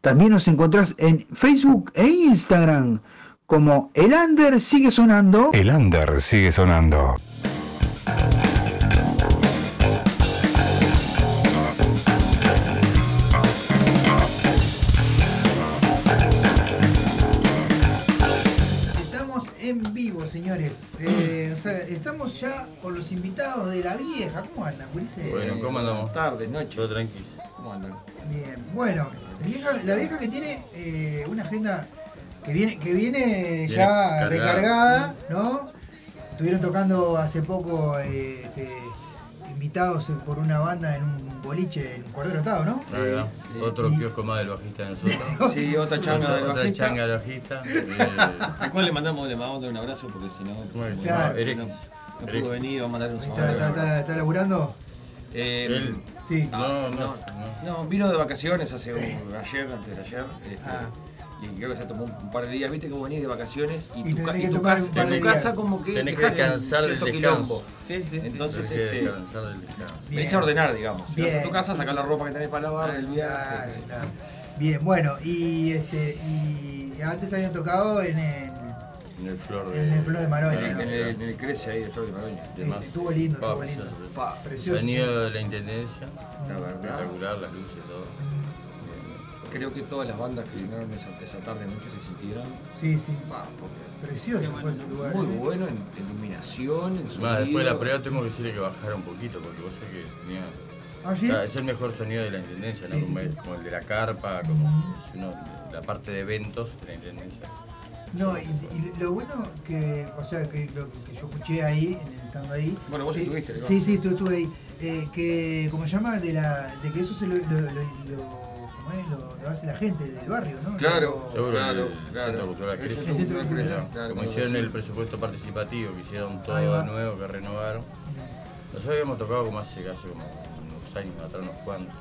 También nos encontrás en Facebook e Instagram como El Under sigue sonando. El under sigue sonando. Señores. Eh, o sea, estamos ya con los invitados de la vieja. ¿Cómo andan, Ulises? Bueno, ¿cómo andamos? Tarde, noche. Todo tranquilo. ¿Cómo andan? Bien, bueno, vieja- la vieja que tiene eh, una agenda que viene, que viene Viene ya cargada. recargada, ¿no? Estuvieron tocando hace poco eh, este, invitados por una banda en un boliche en Cordero Estado, ¿no? Verdad. Otro kiosco más del bajista de nosotros. [laughs] Sí, otra changa Otra- del Otra bajista. changa del bajista. [laughs] Al cual le mandamos, le mandamos un abrazo porque si no, Bueno, no, claro. Eric. no, no Eric. pudo venir, vamos a mandar un ¿Está, está, está, está laburando? Eh, Él. Sí. No, no, no, no. no, vino de vacaciones hace un, ayer, antes de ayer. Este, Ah. Y creo que se tomó un par de días. Viste que vos venís de vacaciones y, Y tu, ca- y tu casa, de tu casa como que Tenés que descansar del descanso. quilombo. Entonces, Tenés que este, descansar del descanso. venís a ordenar, digamos. Bien. Vas a tu casa, sacás la ropa que tenés para lavar, el viaje. Claro, claro. Bien, bueno, y este y antes habían tocado en el, En el flor en el Flor de Maroña. En el, ¿no? en el- en el Crece ahí, el Flor de Maroña. de Sí, más. estuvo lindo, Pa, estuvo lindo. Precioso. Sonido de la intendencia. La verdad. Espectacular, las luces, todo. Creo que todas las bandas que sonaron esa, esa tarde noche se sintieron Sí, sí. pa, Precioso fue ese lugar. muy ¿eh? bueno en iluminación, en sonido. Más, después de la prueba tengo que decirle que bajara un poquito, porque vos sabés que tenía. ¿Ah, sí? Es el mejor sonido de la intendencia, ¿no? Sí, sí, como, sí. El, como el de la carpa, como es uno, la parte de eventos de la intendencia. No, y, y lo bueno que, o sea, que lo que yo escuché ahí, estando ahí. Bueno, vos eh, estuviste, ¿no? Sí, sí, estuve, estuve ahí. Eh, que, como se llama, de, la, de que eso se lo, lo, lo, lo- ¿cómo es? Lo- lo hace la gente del barrio, ¿no? Claro, Lo- Seguro, claro, el claro. Centro Cultural Crece. El Centro claro, como hicieron sí. el presupuesto participativo, que hicieron todo nuevo, que renovaron. Nosotros habíamos tocado como hace, hace como unos años atrás, unos cuantos.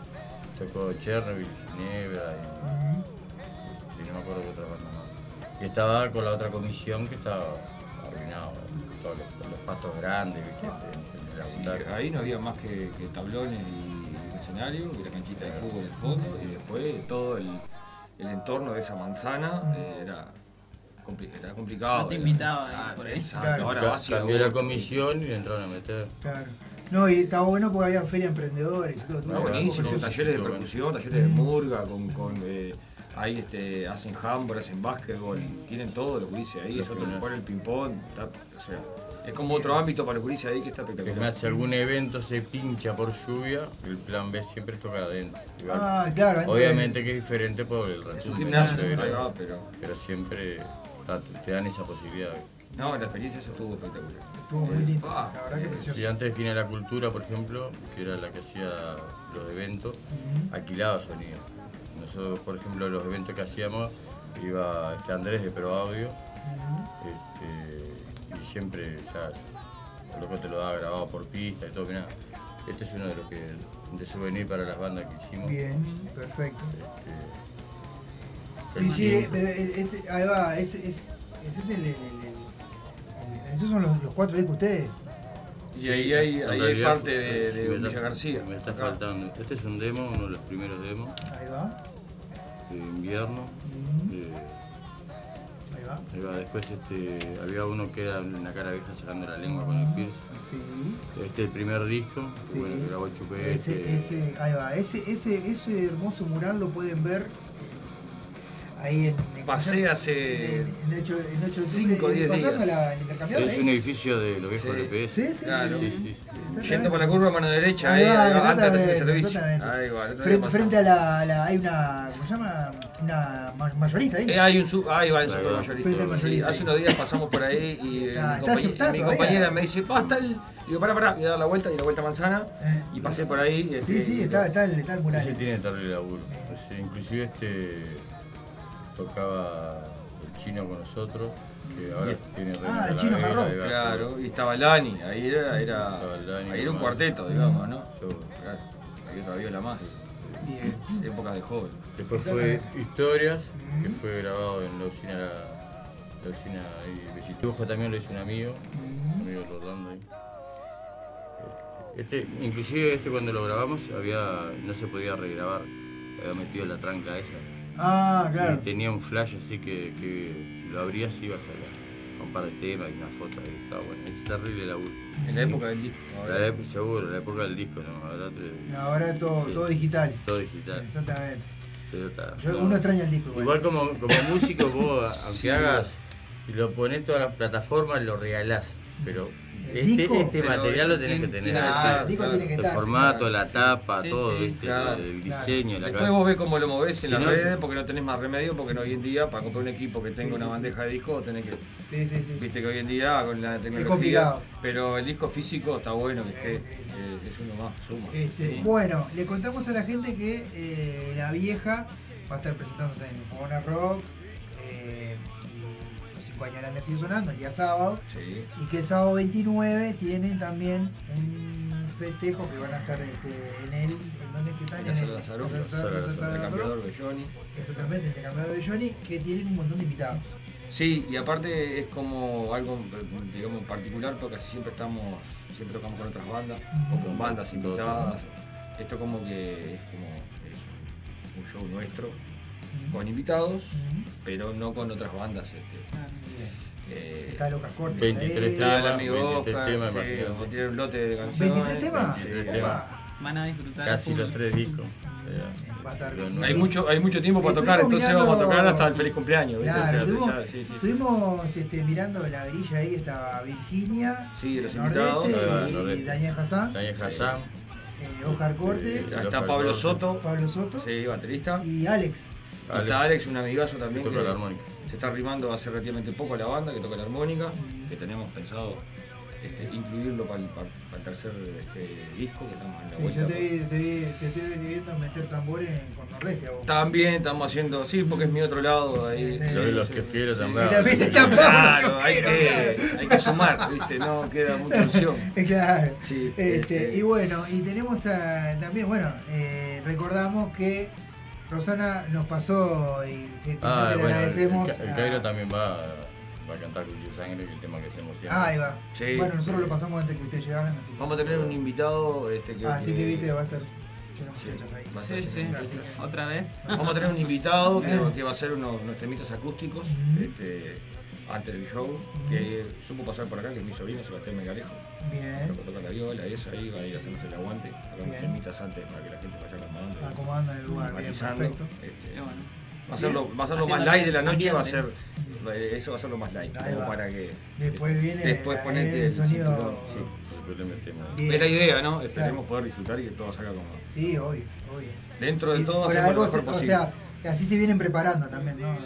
Tocó Chernobyl, Ginebra y, y no me acuerdo qué otra banda más. Y estaba con la otra comisión que estaba arruinado, todos los, los pastos grandes, ¿viste? En- en la Sí, ahí no había más que, que tablones y escenario y la canchita de fútbol en el fondo y después todo el, el entorno de esa manzana eh, era, compli- era complicado. No te era- invitaban, Ah, por ahí. exacto, Claro. ahora vas Cambió la comisión y le entraron a meter. Claro. No, y estaba bueno porque había feria de emprendedores y todo. Ah, todo buenísimo, precioso. talleres de percusión, talleres de murga, con, con eh, ahí este, hacen handball, hacen básquetbol, tienen todo lo que dice ahí, es otro jugar el ping-pong, está- o sea, es como otro ámbito para dice ahí que está Es espectacular. más, si algún evento se pincha por lluvia, el plan B siempre es tocar adentro. Ah, claro, Obviamente que es diferente por el Es un gimnasio, pero, pero pero siempre te, dan esa posibilidad. no, la experiencia estuvo espectacular. Estuvo muy lindo, Ah, la verdad que precioso. Si antes de Gine la Cultura, por ejemplo, que era la que hacía los eventos, alquilaba sonido. Nosotros, por ejemplo, los eventos que hacíamos, iba este Andrés de Pro Audio, este, y siempre ya, el loco te lo daba grabado por pista y todo, mirá, este es uno de los que, de souvenir para las bandas que hicimos. Bien, perfecto. Este, Sí, sí, pero ese, ahí va, ese, es, ese es el, el- el- el- Esos son los, los cuatro discos de ustedes. Y ahí hay, ahí hay parte de, de Villa García. Me está acá. faltando. Este es un demo, uno de los primeros demos, Ahí va, de invierno. va. Ahí va, después este, había uno que era una cara vieja sacando la lengua con el pierce. Sí. Este el primer disco, Sí. bueno, que grabó Chupete. Ese, ese, ahí va, ese, ese, ese hermoso mural lo pueden ver ahí en. en- Pasé hace en, en, ocho- en ocho de cinco o octubre, diez pasando días. la. Es ahí. un edificio de los viejos Sí. LPS. Sí, sí, Claro. sí, sí, sí, sí. Yendo por la curva a mano derecha, Ahí antes de servicio. Ahí va, Frente, a la, la- hay una, ¿cómo se llama? Una ma- mayorista ahí. Eh, hay un su ahí va el Ahí va. super mayorista. Frente al mayorista. Hace unos días pasamos por ahí y [laughs] eh, Está- mi, compañera me dice, pa, está el. Digo, pará, pará, y a dar la vuelta y la vuelta manzana. Eh, Y pasé por ahí. Sí, este, sí, está, está, el, está el mural. Ese. tiene terrible laburo. Inclusive este tocaba el chino con nosotros, que ahora tiene Ah, el chino Jarrón. ahí Claro, y estaba Lani, ahí era, era, Estaba el Dani, ahí era un cuarteto, digamos, ¿no? Yo- Claro, había otra viola más. Bien. Épocas de joven. Después fue Historias, que fue grabado en la usina La, La usina ahí, Bellitujo también lo hizo un amigo, un amigo de Orlando ahí. Este, este- inclusive este cuando lo grabamos había, no se podía regrabar, había metido la tranca esa. Ah, claro. Y tenía un flash así que, que lo abrías y ibas a a un par de temas y una foto ahí, estaba bueno. Este terrible laburo. En la época del disco. ahora. La seguro, la época del disco, ¿no? Ahora, te- Ahora todo, sí, todo digital. Todo digital. Exactamente. Pero está- Yo- no. uno extraña el disco igual. Igual como, como músico vos, [laughs] aunque Sí, hagas y lo pones todas las plataformas, lo regalás. Pero ¿El este, disco? este material lo tenés que tener. estar, El disco tiene que el estar, formato, la tapa, Sí, todo, claro. el diseño, la Después vos ves cómo lo movés en Si las no- redes porque no tenés más remedio porque hoy en día para comprar un equipo que tenga Sí, una sí, bandeja de disco tenés que Sí, sí, sí. viste que hoy en día con la tecnología complicado. pero el disco físico está bueno que esté eh, es uno más suma Este, Sí. Bueno, le contamos a la gente que eh, la vieja va a estar presentándose en Fogona Rock y los 5 años de Lander sigue sonando el día sábado Sí. y que el sábado 29 tienen también un festejo que van a estar este, en el ¿en dónde es que están? En el- de Johnny. Exactamente, el Johnny que tienen un montón de invitados. Sí, y aparte es como algo, digamos, particular porque casi siempre estamos, siempre tocamos con otras bandas o con bandas invitadas. Esto como que es como es un show nuestro con invitados, pero no con otras bandas. Este, eh, Está Lucas Cortes. 23 ahí. está el temas, amigo 23 Oscar, temas, sí, imagínate. vamos a tirar un lote de canciones. 23 temas. 23 Epa. temas. Van a disfrutar. Casi los tres discos. Hay mucho, hay mucho tiempo para tocar, entonces vamos a tocar hasta el feliz cumpleaños. estuvimos, ya- sí, sí. estuvimos, este, mirando la grilla ahí, estaba Virginia, Sí, los invitados. Y. Daniel Hassan, Daniel Hassan. eh, Oscar Corte, Eh, Está Oscar Pablo Corte. Soto, Pablo Soto sí, baterista. y Alex. Está Alex, un amigazo también que toca la armónica. Se está arrimando hace relativamente poco a la banda, que toca la armónica, que tenemos pensado este, incluirlo para el, para- para el tercer este, disco que estamos en la vuelta. yo te, vi- te, vi- te estoy viendo meter tambores en- con Nordeste a vos. También estamos haciendo, sí, porque es mi otro lado ahí. Sí, sí, Soy sí, los que quiero Y también. Claro, hay quiero, que, hay que sumar, ¿viste? No queda mucha opción. [laughs] Claro. Sí, Este, este- y bueno, y tenemos a- también, bueno, eh, recordamos que Rosana nos pasó y gentilmente Ah, le bueno, agradecemos. el, Ca- el a- Cairo también va, va a cantar Cuchillo de Sangre, que el tema que hacemos siempre. Ah, ahí va. Sí. bueno, nosotros lo pasamos antes que ustedes llegaran, así que. Vamos a tener un invitado este, que, Así que viste, va a estar lleno Sí, ahí. va Sí, sí. Así que- Otra vez. Vamos a tener un invitado que, que [laughs] va a hacer unos, unos temitas acústicos este, antes del show, que supo pasar por acá, que es mi sobrino Sebastián Megalejo. Bien, Toca, toca la viola y eso, ahí va a ir a hacernos el aguante, tocar Bien. temitas antes para que la gente vaya acomodando. acomodando en el lugar, bien, perfecto. Este, bueno. va a ser lo, va a ser lo más light de la noche, va a ser, eh, eso va a ser lo más light, como para que Después viene después ponete el sonido. sí. Es la idea, ¿no? Esperemos Claro. poder disfrutar y que todo salga como Sí, obvio, obvio. dentro de Y todo por hacemos algo lo mejor se- o posible. sea, así se vienen preparando también, ¿no? Es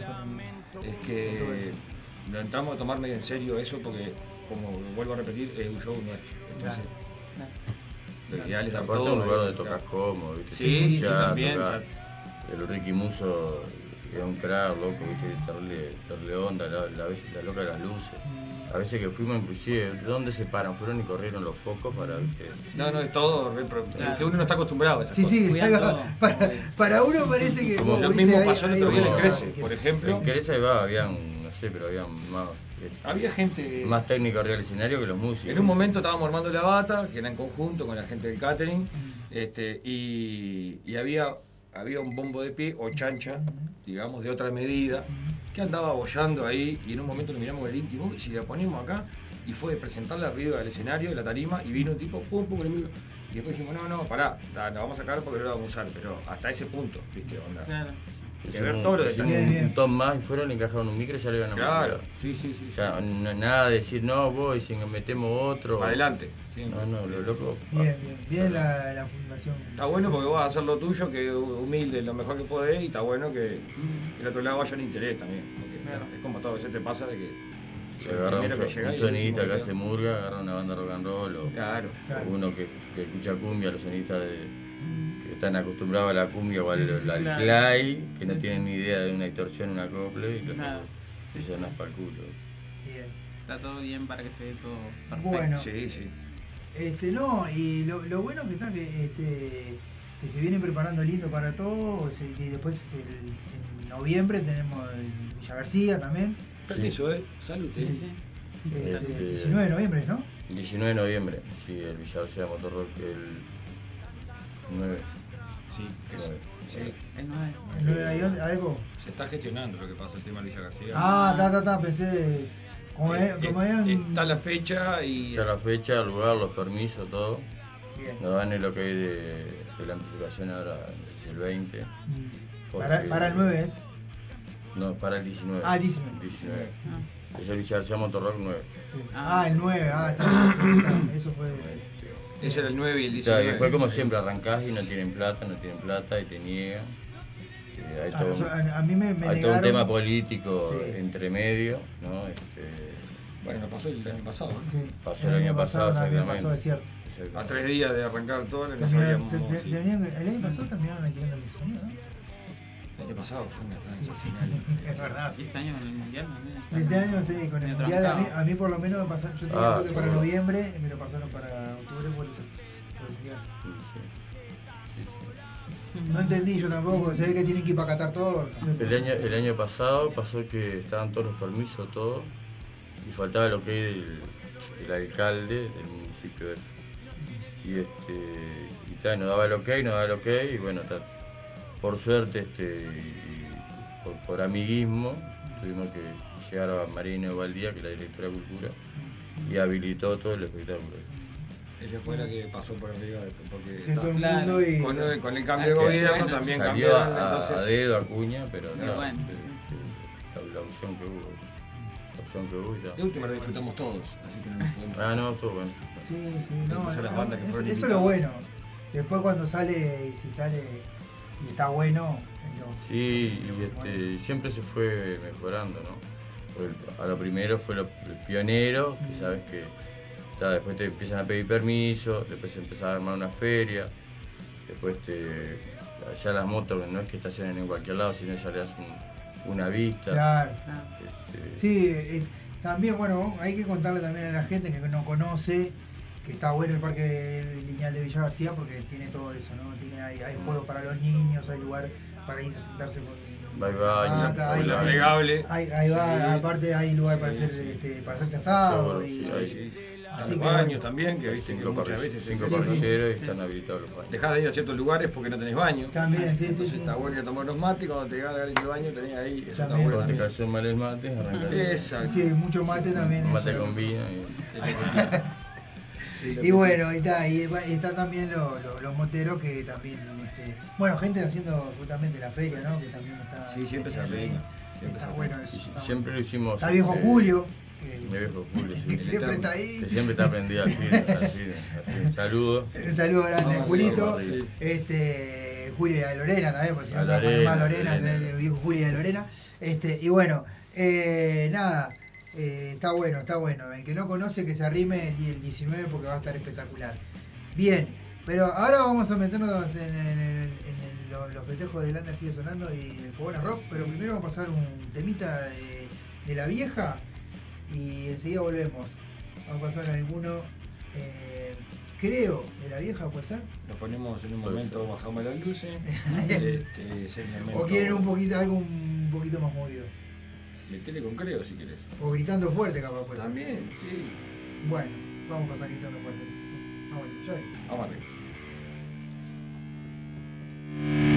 Todo que eso. Lo entramos a tomar medio en serio eso porque, como vuelvo a repetir, es un show nuestro. Entonces, lo ideal es dar Aparte todo. un lugar donde tocas cómodo, ¿viste? Sí, sí, Ya también. tocás. ya- El Ricky Muso es un crack, loco, ¿viste? Darle, darle onda, la, la, vez- la loca de las luces. A veces que fuimos inclusive, ¿de dónde se paran? Fueron y corrieron los focos para, ¿viste? No, no, es todo. Es que uno no está acostumbrado a esas Sí, cosas. sí, Cuidan ahí va. todo. [laughs] para, para uno parece que. Como como Lo mismo pasó el ahí- otro día en Crece, por ejemplo. En Queresa iba, habían, no sé, pero habían más, este, Había gente. más técnico arriba del escenario que los músicos. En un momento estábamos armando la bata, que era en conjunto con la gente del catering, este, y, y había, había un bombo de pie o chancha, digamos, de otra medida, que andaba bollando ahí, y en un momento lo miramos con el íntimo, y si la ponemos acá, y fue de presentarla arriba del escenario, de la tarima, y vino un tipo, pum, pum, micro. Y después dijimos, no, no, pará, la, la vamos a sacar porque no la vamos a usar, pero hasta ese punto, ¿viste? Onda. Claro. Que ver todos los hicimos detalles. un, un ton más y fueron y encajaron un micro y ya le iban a Claro, sí, sí, sí. O sea, no- nada de decir, no, voy, si metemos otro. Adelante, siempre. No, no, lo loco. Bien, bien, bien la, la fundación. Está bueno porque vas a hacer lo tuyo, que humilde, lo mejor que podés, y está bueno que el otro lado vaya en interés también. Porque es como todo, a veces te pasa de que Se agarra un, que un sonidista que hace murga, agarra una banda rock and roll. O, Claro. o uno que, que escucha cumbia, los sonidistas de- están acostumbrados a la cumbia o al, Sí, sí, sí, claro. play, que no Sí. tienen ni idea de una distorsión, un acople, y los Nada. se llenan para el culo. Bien. Está todo bien para que se vea todo perfecto. Bueno. Sí, sí. Este, no, y lo, lo bueno que está que este que se vienen preparando lindo para todo, y después este, el- en noviembre tenemos el Villa García también, Permiso, ¿eh? Salud. Sí, sí. Este, Este, 19 de noviembre, ¿no? 19 de noviembre, sí, el Villa García Motor Rock, el 9. Sí, que sí. El nueve. ¿El 9 hay on- algo? Se está gestionando lo que pasa el tema de Villa García. Ah, ta, ta, ta, pensé. Como, Eh, es- como eh, es un- Está la fecha y. Está la fecha, el lugar, los permisos, todo. Bien. Nos dan el ok de, de la amplificación ahora, si el 20. Para, porque- para el 9 es. No, para el 19. Ah, el 19. 19. Es el Villa García Motor Rock 9. Sí. Ah, el 9, ah, está, está, eso fue. Ese era el 9 y el Claro, 19. y después como siempre arrancás y no tienen plata, no tienen plata y te niegan. Eh, hay Ah, todo, a- a mí me- me hay todo un tema político Sí. entre medio, ¿no? Este, Bueno, pasó el año pasado. Sí. pasó el año pasado, también exactamente. pasó, es cierto. Exactamente. A tres días de arrancar todo, no sabíamos. te- te- sí. terminaron- el año pasado terminaron alquilando el sonido, ¿no? El año pasado fue una sí, [laughs] es verdad. Y este año con el mundial también. Este año estoy con el mundial, a mí, trancado. a mí por lo menos me pasaron, yo tenía Ah, toque para noviembre, y me lo pasaron para octubre por eso, por el mundial. Sí, sí, sí. No entendí yo tampoco, se ve que tienen que ir para Qatar todo. El año, el año pasado pasó que estaban todos los permisos, todo, y faltaba lo que era el, el alcalde del municipio. Y este, y tal, nos daba el ok, nos daba el ok, y bueno, ta, por suerte, este, y por, por amiguismo, tuvimos que llegar a Marina Valdía, que es la directora de Cultura, y habilitó todo el espectáculo. Ella fue la que pasó por arriba, de- porque Que está- todo mundo y- con, el, con el cambio de Que gobierno también salió cambiaron, a, entonces... a dedo, a cuña, pero Pero no, bueno, este, la, la opción que hubo. La opción que hubo y ya. De última lo disfrutamos todos, así que no. Ah, no, estuvo bueno. Sí, sí, no, Incluso no, las no, bandas que eso, eso es lo bueno. Después cuando sale, y si sale y está bueno, es lo- Sí, y este, siempre se fue mejorando, ¿no? A lo primero fue lo, el pionero, que sabes que está, después te empiezan a pedir permiso, después se empieza a armar una feria, después te, ya las motos no es que estacionen en cualquier lado, sino ya le das un- una vista. Claro. Este, Sí, eh, también, bueno, hay que contarle también a la gente que no conoce que está bueno el parque lineal de Villa García porque tiene todo eso, ¿no? Tiene, hay, hay juegos para los niños, hay lugar para ir a sentarse con Bye bye, hay, la- hay- Navegable. hay- ahí va, Sí. aparte hay lugar para Sí, hacer sí. este, para hacerse asado Sí, y, sí, Sí, sí. Así Los que baños bueno. también, que viste que cinco muchas veces... cinco sí, sí. parrilleros y están habilitados los baños. Dejás de ir a ciertos lugares porque no tenés baño. También, sí, sí, Entonces sí. está bueno ir a tomar unos mates y cuando te llegas a dar el baño tenés ahí, eso está También. bueno Cuando te cayó mal el mate, arrancás. Exacto. Sí, mucho mate también. Mate eso. con vino. Y, [laughs] Y bueno, y está, y están también los, los, los moteros que también, bueno, gente haciendo justamente la feria, ¿no? Que también está. Sí, siempre se arregla. Está bueno eso. está siempre lo hicimos. Está viejo este, Julio. que- Mi viejo Julio, [laughs] sí. Que siempre está ahí. Que siempre está prendido al fin. Al fin, al fin. Saludos. [laughs] Un saludo grande Vamos, Julito, este, Julio y a Lorena también, porque si A no se va a poner más Lorena, Lorena, viejo Julio y a Lorena. Este, y bueno, eh, nada, eh, está bueno, está bueno. El que no conoce que se arrime el, el 19 porque va a estar espectacular. Bien, pero ahora vamos a meternos en, en- en- en el- los, los festejos de Lander sigue sonando y el Fogón a Rock, pero primero vamos a pasar un temita de, de la vieja y enseguida volvemos. Vamos a pasar alguno, eh, creo, de la vieja, ¿puede ser? Lo ponemos en un momento, bajamos las luces. [laughs] este, es el momento- ¿O quieren un poquito, algo un poquito más movido? Metele con creo si querés. O gritando fuerte, capaz, puede ser. También, sí. Bueno, vamos a pasar gritando fuerte. Vamos, ya. Vamos arriba. you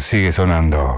sigue sonando.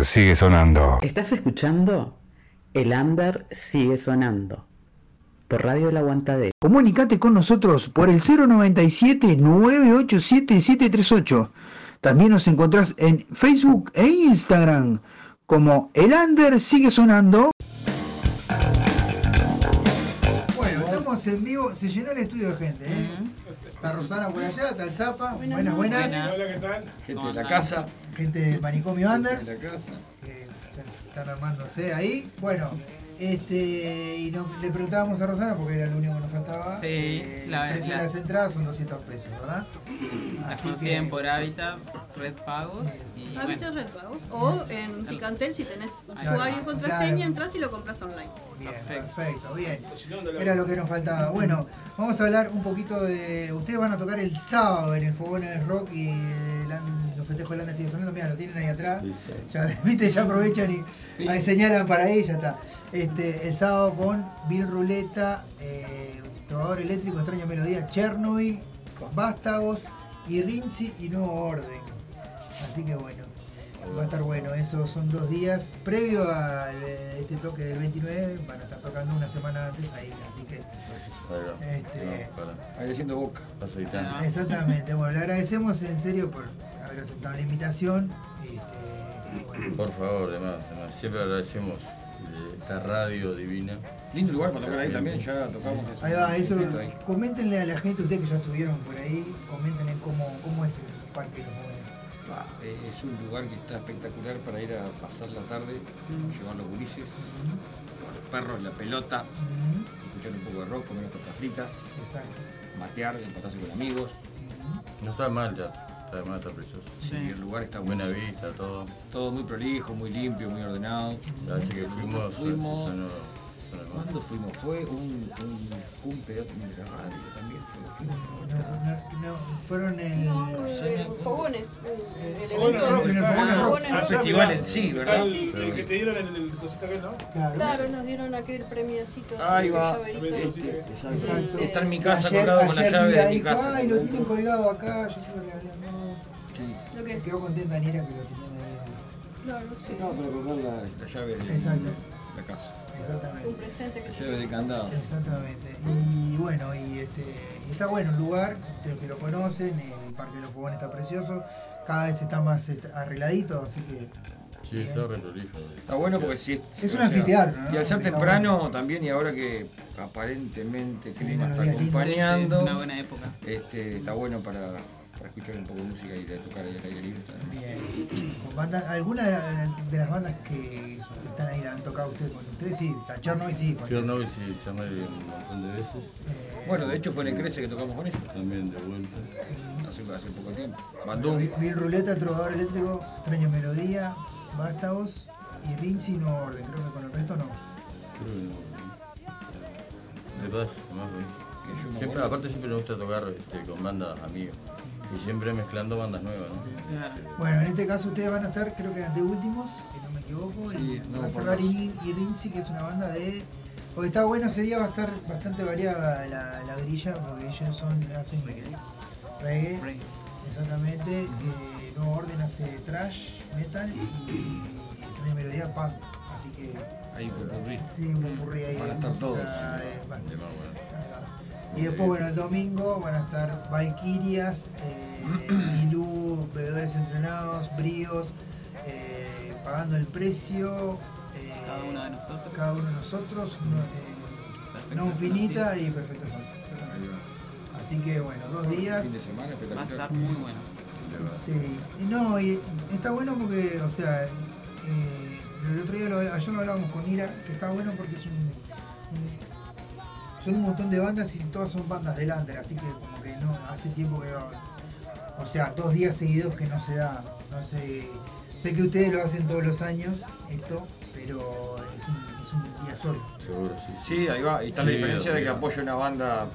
Under sigue sonando. ¿Estás escuchando? El Under sigue sonando. Por Radio El Aguantadero. Comunicate con nosotros por el 097-987-738. También nos encontrás en Facebook e Instagram como El Under sigue sonando. Bueno, estamos en vivo, se llenó el estudio de gente, ¿eh? Está Rosana por allá, está el Zapa, buenas, buenas. Hola, ¿qué tal? Gente de la casa. Gente del manicomio Under. De la casa. que se están armándose ahí. Bueno, este y no- le preguntábamos a Rosana porque era lo único que nos faltaba. Sí, eh, la- el precio la- de las entradas son 200 pesos, ¿verdad? La Así consiguen que- por hábitat, red pagos y bueno. Red Pagos. O en Picantel, si tenés Claro, usuario y contraseña, claro. entras y lo compras online. Bien, perfecto, bien. Era lo que nos faltaba. Bueno, vamos a hablar un poquito de. Ustedes van a tocar el sábado en el Fogones Rock y el festejos de Landa sigue sonando. Mira, lo tienen ahí atrás. Ya, [laughs] viste, ya aprovechan y ahí señalan para ahí, ya está. Este, el sábado con Bill Ruleta, eh, Trovador Eléctrico, Extraña Melodía, Chernobyl, Vástagos y Rinzi y Nuevo Orden. Así que bueno, va a estar bueno. Esos son dos días previo a este toque del 29. Van a estar tocando una semana antes ahí. Así que Este- Ahí haciendo boca. Exactamente, bueno, le agradecemos en serio por haber aceptado la invitación. Este, bueno, Por favor, además, además, siempre agradecemos eh, esta radio divina. Lindo lugar para tocar ahí también, ya tocamos eso. ahí va, eso, Perfecto ahí. coméntenle a la gente, ustedes que ya estuvieron por ahí, coméntenle cómo, cómo es el parque de los jóvenes. Eh, es un lugar que está espectacular para ir a pasar la tarde, llevar los gurises, llevar los perros, la pelota, escuchar un poco de rock, comer unas papas fritas, matear, empatarse con amigos. No está mal el teatro, está mal, está precioso. Sí, el lugar está Buena buenísimo. vista, todo. Todo muy prolijo, muy limpio, muy ordenado. La vez que fuimos, fuimos sonó- sonó. ¿Cuándo fuimos? Fue un, un cumple de la radio también. fue- fuimos. No, no, fueron el. Eh, Fogones. eh, el Fogones el Fogones Rock. festival en sí, ¿verdad? Sí, sí, El que te dieron en el, el aquel, ¿no? Claro, nos dieron aquel premiacito. Ahí el va. Este, exacto. Está en mi casa Ayer- colgado con la llave de mi casa. Ay, lo tienen colgado acá, yo se lo regalé. No. Sí. ¿Lo qué? Me quedó contenta Nira que lo tenían ahí. Claro, sí. No, para colgar la, la llave de Exacto. la casa. Exactamente. Un presente que La llave de candado. Exactamente. Y bueno, y este y está bueno el lugar, ustedes que lo conocen, el Parque de los Fogones está precioso, cada vez está más este, arregladito, así que Sí, bien. está re. Está bueno porque si Es un anfiteatro, ¿no? Y al ser temprano también, y ahora que aparentemente el clima está acompañando, Sí, es una buena época. Este, está bueno para, para escuchar un poco de música y de tocar ahí al aire libre. está bien. ¿Alguna de, la- de las bandas que están ahí la han tocado ustedes con ustedes? Sí, la Chernobyl sí. porque- Chernobyl sí, Chernobyl un montón de veces. Bueno, de hecho fue en el Crece que tocamos con ellos. También de vuelta. Hace, hace poco tiempo. Bueno, Bandung. Bill Bill Ruleta, Trovador Eléctrico, Extraña Melodía, Vástagos y Rinzi no orden, creo que con el resto no. Creo que no. De yo me Siempre, aparte siempre me gusta tocar este, con bandas amigas. Y siempre mezclando bandas nuevas, ¿no? Bueno, en este caso ustedes van a estar, creo que de últimos, si no me equivoco, y no, va a cerrar Irinzi, que es una banda de. Porque está bueno, ese día va a estar bastante variada la, la grilla, porque ellos son, hacen reggae, exactamente. eh, Nuevo Orden hace trash, metal y extraña melodía punk. Así que. Ahí popurrí. Sí, un popurrí ahí. Van a estar música, todos. eh. Y después, bueno, el domingo van a estar Valkyrias, eh, [clears throat] Milú, Bebedores Entrenados, Bríos, eh, Pagando el Precio. eh, Cada uno de nosotros. Cada uno de nosotros, no, eh, infinita y perfecto. Así que bueno, dos días. Fin de semana Va a espectacular. estar muy bueno. Sí, y no, y está bueno porque, o sea, eh, el otro día, lo, ayer lo hablábamos con Ira, que está bueno porque es un- son un montón de bandas y todas son bandas de Lander, así que como que no, hace tiempo que no, o sea, dos días seguidos que no se da, no sé, sé que ustedes lo hacen todos los años, esto, pero es un, es un día solo. Seguro, sí. Sí, ahí va. Y está la diferencia de que apoya una banda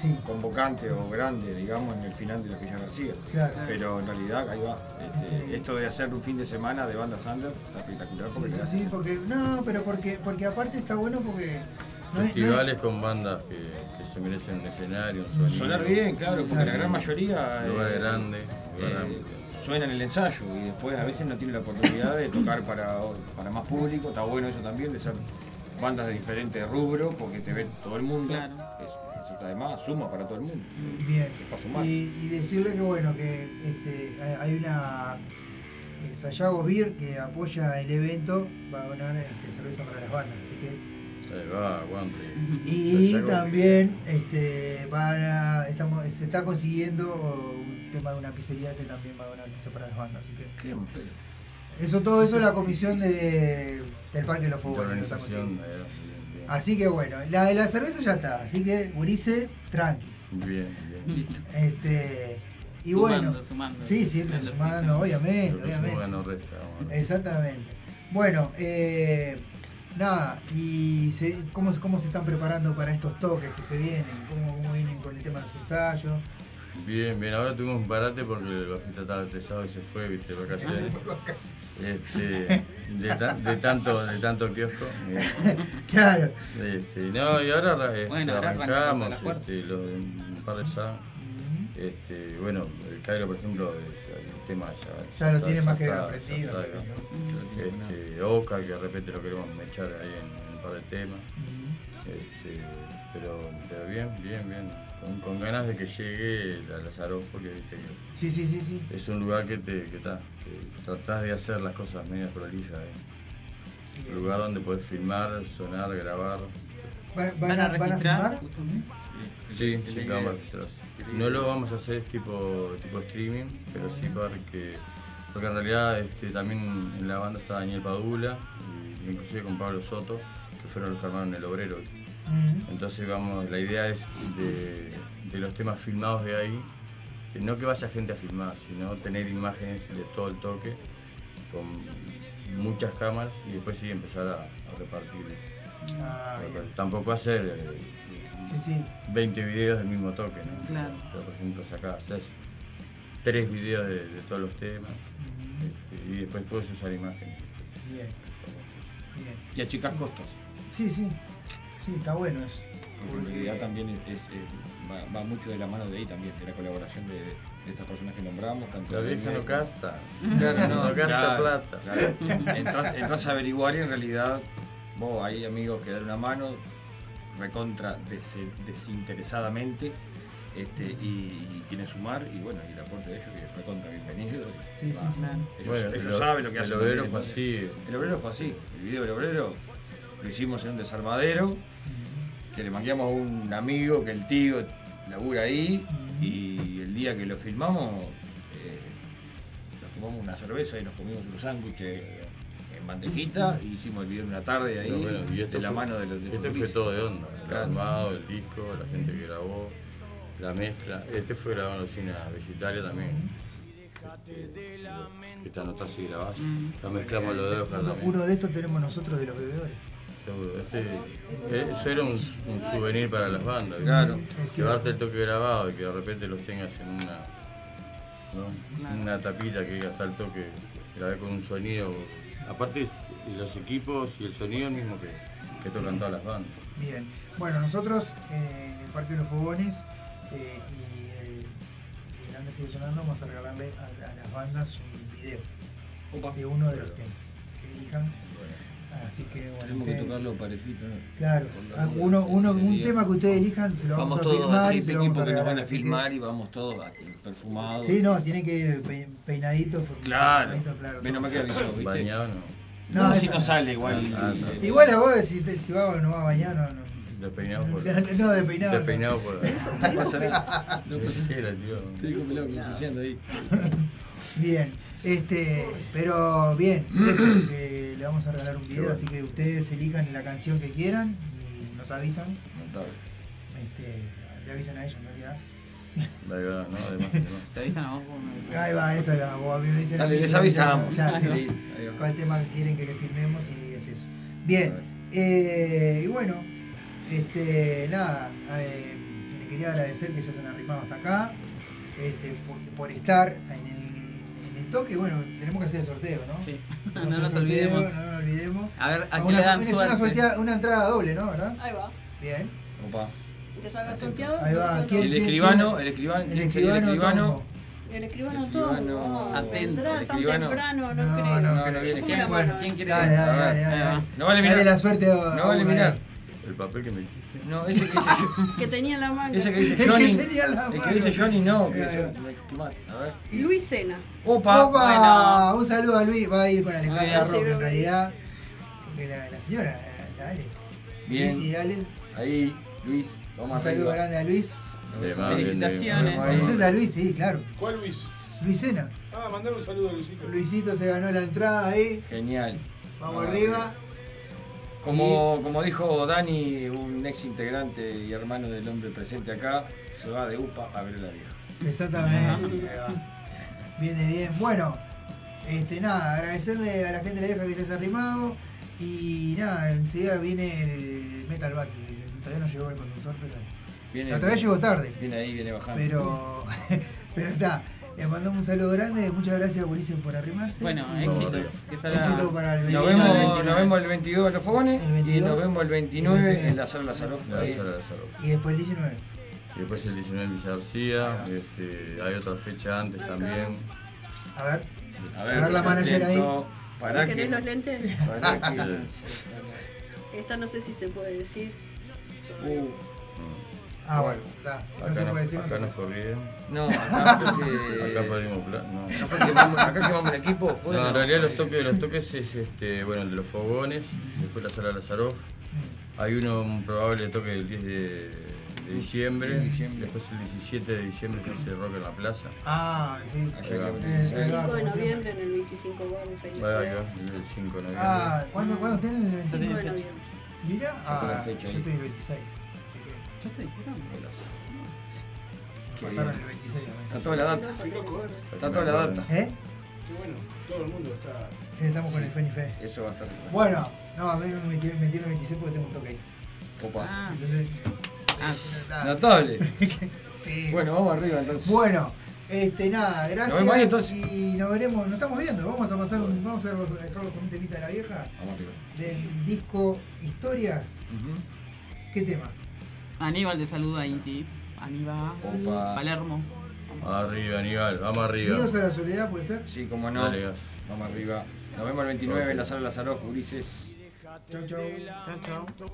Sí. convocante o grande, digamos, en el final de la Villa García. Claro. Pero en realidad, ahí va. Este, Sí. Esto de hacer un fin de semana de bandas under está espectacular porque Sí, sí, porque, no, pero porque, porque aparte está bueno porque... no es- no es- Festivales con bandas que, que se merecen un escenario, un sonido. Sonar bien, claro, porque la gran mayoría Lugar eh, grande, lugar eh, suena en el ensayo y después a veces no tiene la oportunidad de tocar para, para más público. Está bueno eso también, de ser bandas de diferentes rubros, porque te ve todo el mundo. Es- eso además suma para todo el mundo. Bien. Es para sumar. Y, y decirle que bueno, que este, hay- una eh, Sayago Beer que apoya el evento, va a donar este, cerveza para las bandas, así que va, y también este, van a- estamos, se está consiguiendo un tema de una pizzería que también va a donar pizza para las bandas, así que Qué eso todo eso la comisión de, del Parque de los consiguiendo. eh. Así que bueno, la de la cerveza ya está, así que Urice, tranqui. Bien, bien. Este, y Sumando, bueno, sumando. sí, siempre sumando, obviamente, obviamente. resta. Exactamente. Bueno, eh, nada, y se- ¿cómo, ¿cómo se están preparando para estos toques que se vienen? ¿Cómo, cómo vienen con el tema de los ensayos? Bien, bien, ahora tuvimos un parate porque el bajista estaba estresado y se fue, viste, [laughs] vacaciones. Este, de, ta- de tanto, de tanto kiosco. eh. [laughs] Claro. Este, no, y ahora este, Bueno, arrancamos este, lo de un par de sound. Este, bueno, el Cairo, por ejemplo, es- tema ya, Ya lo tiene más que está, aprendido. Este, Oscar, que de repente lo queremos echar ahí en, un par de temas. Este, pero, pero bien, bien, bien. Con, con ganas de que llegue la Lazarov, porque viste que Sí, sí, sí, sí. es un lugar que te que, ta, que tratás de hacer las cosas medias prolijas. ¿eh? Un lugar donde podés filmar, sonar, grabar. ¿Van, van a, van a filmar? Sí, Sí, sí, que vamos No lo vamos a hacer tipo, tipo streaming, pero sí porque, porque en realidad este, también en la banda está Daniel Padula, y inclusive con Pablo Soto, que fueron los que armaron el obrero. Entonces vamos, la idea es de, de los temas filmados de ahí, que no que vaya gente a filmar, sino tener imágenes de todo el toque con muchas cámaras y después sí empezar a, a repartir. Ah. Tampoco hacer eh, Sí, sí. 20 videos del mismo toque, ¿no? Claro. Pero, por ejemplo, sacás tres videos de, de todos los temas este, y después puedes usar imágenes. Bien. Bien. Y achicar costos. Sí, sí. Sí, está bueno eso. Porque en realidad también es, es, eh, va, va mucho de la mano de ahí también, de la colaboración de, de estas personas que nombramos. Tanto La vieja no gasta. Claro, no, [laughs] No gasta claro, plata. claro. Entras, entras a averiguar y en realidad vos hay amigos que dan una mano recontra desinteresadamente este, y, y quieren sumar y bueno, y el aporte de ellos que es recontra bienvenido. y Sí, va. sí, claro. Ellos, Bueno, ellos el o- saben lo que el hacen. obrero también, fue así. El obrero fue así. El video del obrero lo hicimos en un desarmadero que le manqueamos a un amigo que el tío labura ahí y el día que lo filmamos eh, nos tomamos una cerveza y nos comimos unos sándwiches bandejita y hicimos el video en una tarde ahí bueno, y esto de la fue- mano de los de Este fue todo de onda. El Claro. armado, el disco, la gente que grabó, la mezcla. Este fue grabado en la usina Vegetariana también. Este, que esta nota así grabás. Lo mezclamos los dedos Uno, uno de estos tenemos nosotros de los bebedores. Seguro. Este, eh, eso era un, un souvenir para las bandas. Claro. Llevarte el toque grabado y que de repente los tengas en una ¿no? Claro. Una tapita que hasta el toque, grabé con un sonido. Aparte, los equipos y el sonido el mismo que, que tocan todas las bandas. Bien. Bueno, nosotros eh, en el Parque de los Fogones eh, y el, el Ander sigue sonando, vamos a regalarle a, a las bandas un video de uno de los temas que elijan. Así que bueno, Tenemos que tocarlo parejito. ¿no? Claro, ah, uno, uno, un Sería- tema que ustedes elijan, se lo vamos, Vamos a todos filmar y se lo vamos a porque nos regalar. van a así que- filmar y vamos todos perfumados. Sí, no, tiene que ir pe- peinadito. Claro. peinadito, claro. Menos mal que avisó, ¿viste? Bañado no. No, No, si no sale igual. Ah, y- Igual a vos, si, te- si va o no va a bañar, no. no. Despeinado por. [laughs] No, despeinado no. Despeinado por. No [laughs] pasa nada. No pasa ¿Qué era, tío? Te digo pelado que ahí. [laughs] Bien, este, pero bien, eso, eh, le vamos a regalar un video, así que ustedes elijan la canción que quieran y nos avisan. Este, le avisan a ellos en realidad. Ahí va, no, [laughs] además. Te avisan a vos. Ahí va, esa la vos a mí me dicen a Dale, mí, les avisamos. claro, [laughs] Sí. ¿Cuál tema quieren que le filmemos? Y es eso. Bien, eh, y bueno, este, nada, eh, le quería agradecer que se hayan arrimado hasta acá, este, por, por estar en el toque. Bueno, tenemos que hacer el sorteo, ¿no? Sí. [laughs] No nos sorteo, olvidemos. No nos olvidemos. A ver, ¿a qué una, le dan es una, suerte? sortea- una entrada doble, ¿no? ¿Verdad? Ahí va. Bien. Opa. Que salga sorteado. Ahí va. ¿Quién- El escribano, quién? el escribano, El ¿quién sería el escribano escribano? El escribano El todo. escribano- No, Atento. vendrá tan escribano- temprano, no, No, creo. no, No, no. Yo ¿Quién? pongo la Bueno, mano. ¿Quién quiere? Dale, dale, dale, dale. No vale Dale mirar. la suerte a No vale mirar. El papel que me hiciste. No, ese que dice yo- [laughs] Que tenía en la mano. ese que dice El [laughs] que Johnny. tenía la El que dice Johnny no, que Eh, eso me- que mal. A ver. Luis Sena. Opa. Opa, un saludo a Luis, va a ir con Alejandra. Rock en realidad. Porque la, la señora, la, la Ale. Bien. Luis y Ale. Ahí, Luis, Un vamos saludo arriba. grande a Luis. Felicitaciones. Nos vemos ahí. ¿Conoces a Luis? Sí, claro. ¿Cuál Luis? Luis Sena. Ah, mandar un saludo a Luisito. Luisito se ganó la entrada ahí. Genial. Vamos Ah, arriba. Como, como dijo Dani, un ex integrante y hermano del hombre presente acá, se va de UPA a ver a la vieja. Exactamente. Viene bien. Bueno, este, nada, agradecerle a la gente de la vieja que les ha arrimado. Y nada, enseguida viene el Metal Battle. Todavía no llegó el conductor, pero. Viene, La otra vez llegó tarde. Viene ahí, viene bajando. Pero. [laughs] pero está. Les mandamos un saludo grande. Muchas gracias, Ulises, por arrimarse. Bueno, éxitos. Éxito para el Nos 29. vemos, nos vemos el 22 en los fogones El 22. y nos vemos el 29 en la sala Lazaroff. La sala de Salud. Y después el 19. Y después el 19 en Villa García. Este, hay otra fecha antes también. A ver. A A ver la manager ahí. Para ¿Querés que, los lentes? para que- [laughs] Esta no sé si se puede decir. Uh, Ah, bueno, está. Si no Acá, se puede decir, no acá se nos puede. corrieron. no, acá fue que- [laughs] Acá perdimos plata. No. acá quemamos, acá quemamos el equipo. Fue No, en no. realidad los toques, los toques es este, bueno, el de los fogones, después la sala Lazaroff. Hay uno un probable toque del 10 de, de diciembre, después el 17 de diciembre se hace rock en la plaza. Ah, sí. Eh, El ahí va, 5 de noviembre en el 25 bar en Feliz. Ahí va, el 5 de noviembre. Ah, ¿cuándo, ¿cuándo tienen el 25? 5 de noviembre. Mira, ah, yo estoy el 26. ¿Ya te dijeron? Qué pasaron el 26 también. Está toda la data. Qué loco, ¿eh? Está toda la data. ¿Eh? Qué bueno. Todo el mundo está. Sí, estamos con el Fenife. Eso va a estar. Bueno, no, a mí me metieron, me metieron el 26 porque tengo un toque ahí. Opa. Ah, Entonces, ah, Notable. [laughs] sí. Bueno, vamos arriba entonces. Bueno, este, nada, Nos vemos ahí, gracias. entonces. y nos veremos, nos estamos viendo. Vamos a pasar un, vamos a dejarlo con un temita de la vieja. Vamos arriba. Del disco Historias. ¿Qué tema? Aníbal te saluda, Inti. Aníbal. Opa. Palermo. Arriba, Aníbal, vamos arriba. Nidos a la soledad, ¿puede ser? Sí, como no. Dale. Vamos arriba. Nos vemos el 29 en la sala Lazaroff, Ulises. Chau, chau. Chao, chao.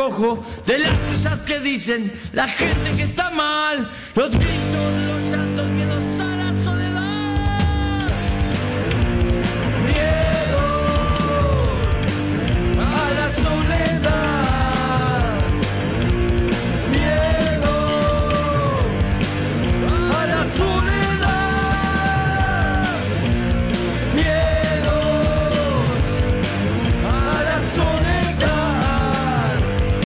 De las cosas que dicen la gente